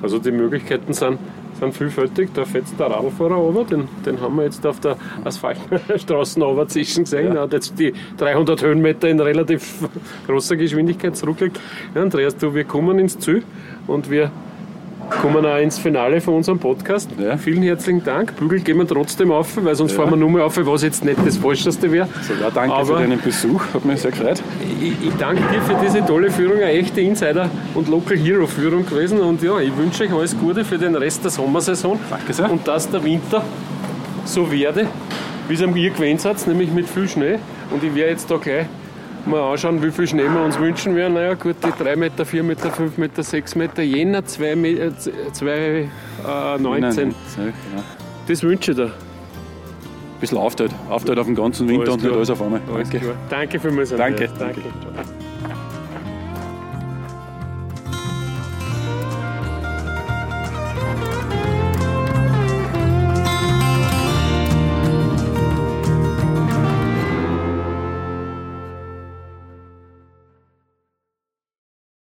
Also die Möglichkeiten sind sind vielfältig. Da fährt der Radlfahrer runter, den, den haben wir jetzt auf der Asphaltstraße runterzischen gesehen. Ja. Er hat jetzt die 300 Höhenmeter in relativ großer Geschwindigkeit zurückgelegt. Ja, Andreas, du, wir kommen ins Ziel und wir kommen auch ins Finale von unserem Podcast. Ja. Vielen herzlichen Dank. Bügel gehen wir trotzdem auf, weil sonst ja. fahren wir nur mehr auf, was jetzt nicht das Falscheste wäre. So, ja, danke Aber für deinen Besuch, hat mich sehr gefreut. Ich, ich, danke dir für diese tolle Führung, eine echte Insider- und Local Hero-Führung gewesen. Und ja, ich wünsche euch alles Gute für den Rest der Sommersaison. Danke sehr. Und dass der Winter so werde, wie es am ihr gewöhnt hat, nämlich mit viel Schnee. Und ich werde jetzt da gleich mal anschauen, wie viel Schnee wir uns wünschen werden. Naja, gut, die 3 Meter, 4 Meter, 5 Meter, 6 Meter, jener 2 Meter, 2, äh, 19. Das wünsche ich dir. Ein bisschen aufteilt. Aufteilt auf den ganzen Winter und nicht alles auf einmal. Danke. Danke vielmals. Danke. Danke. Danke.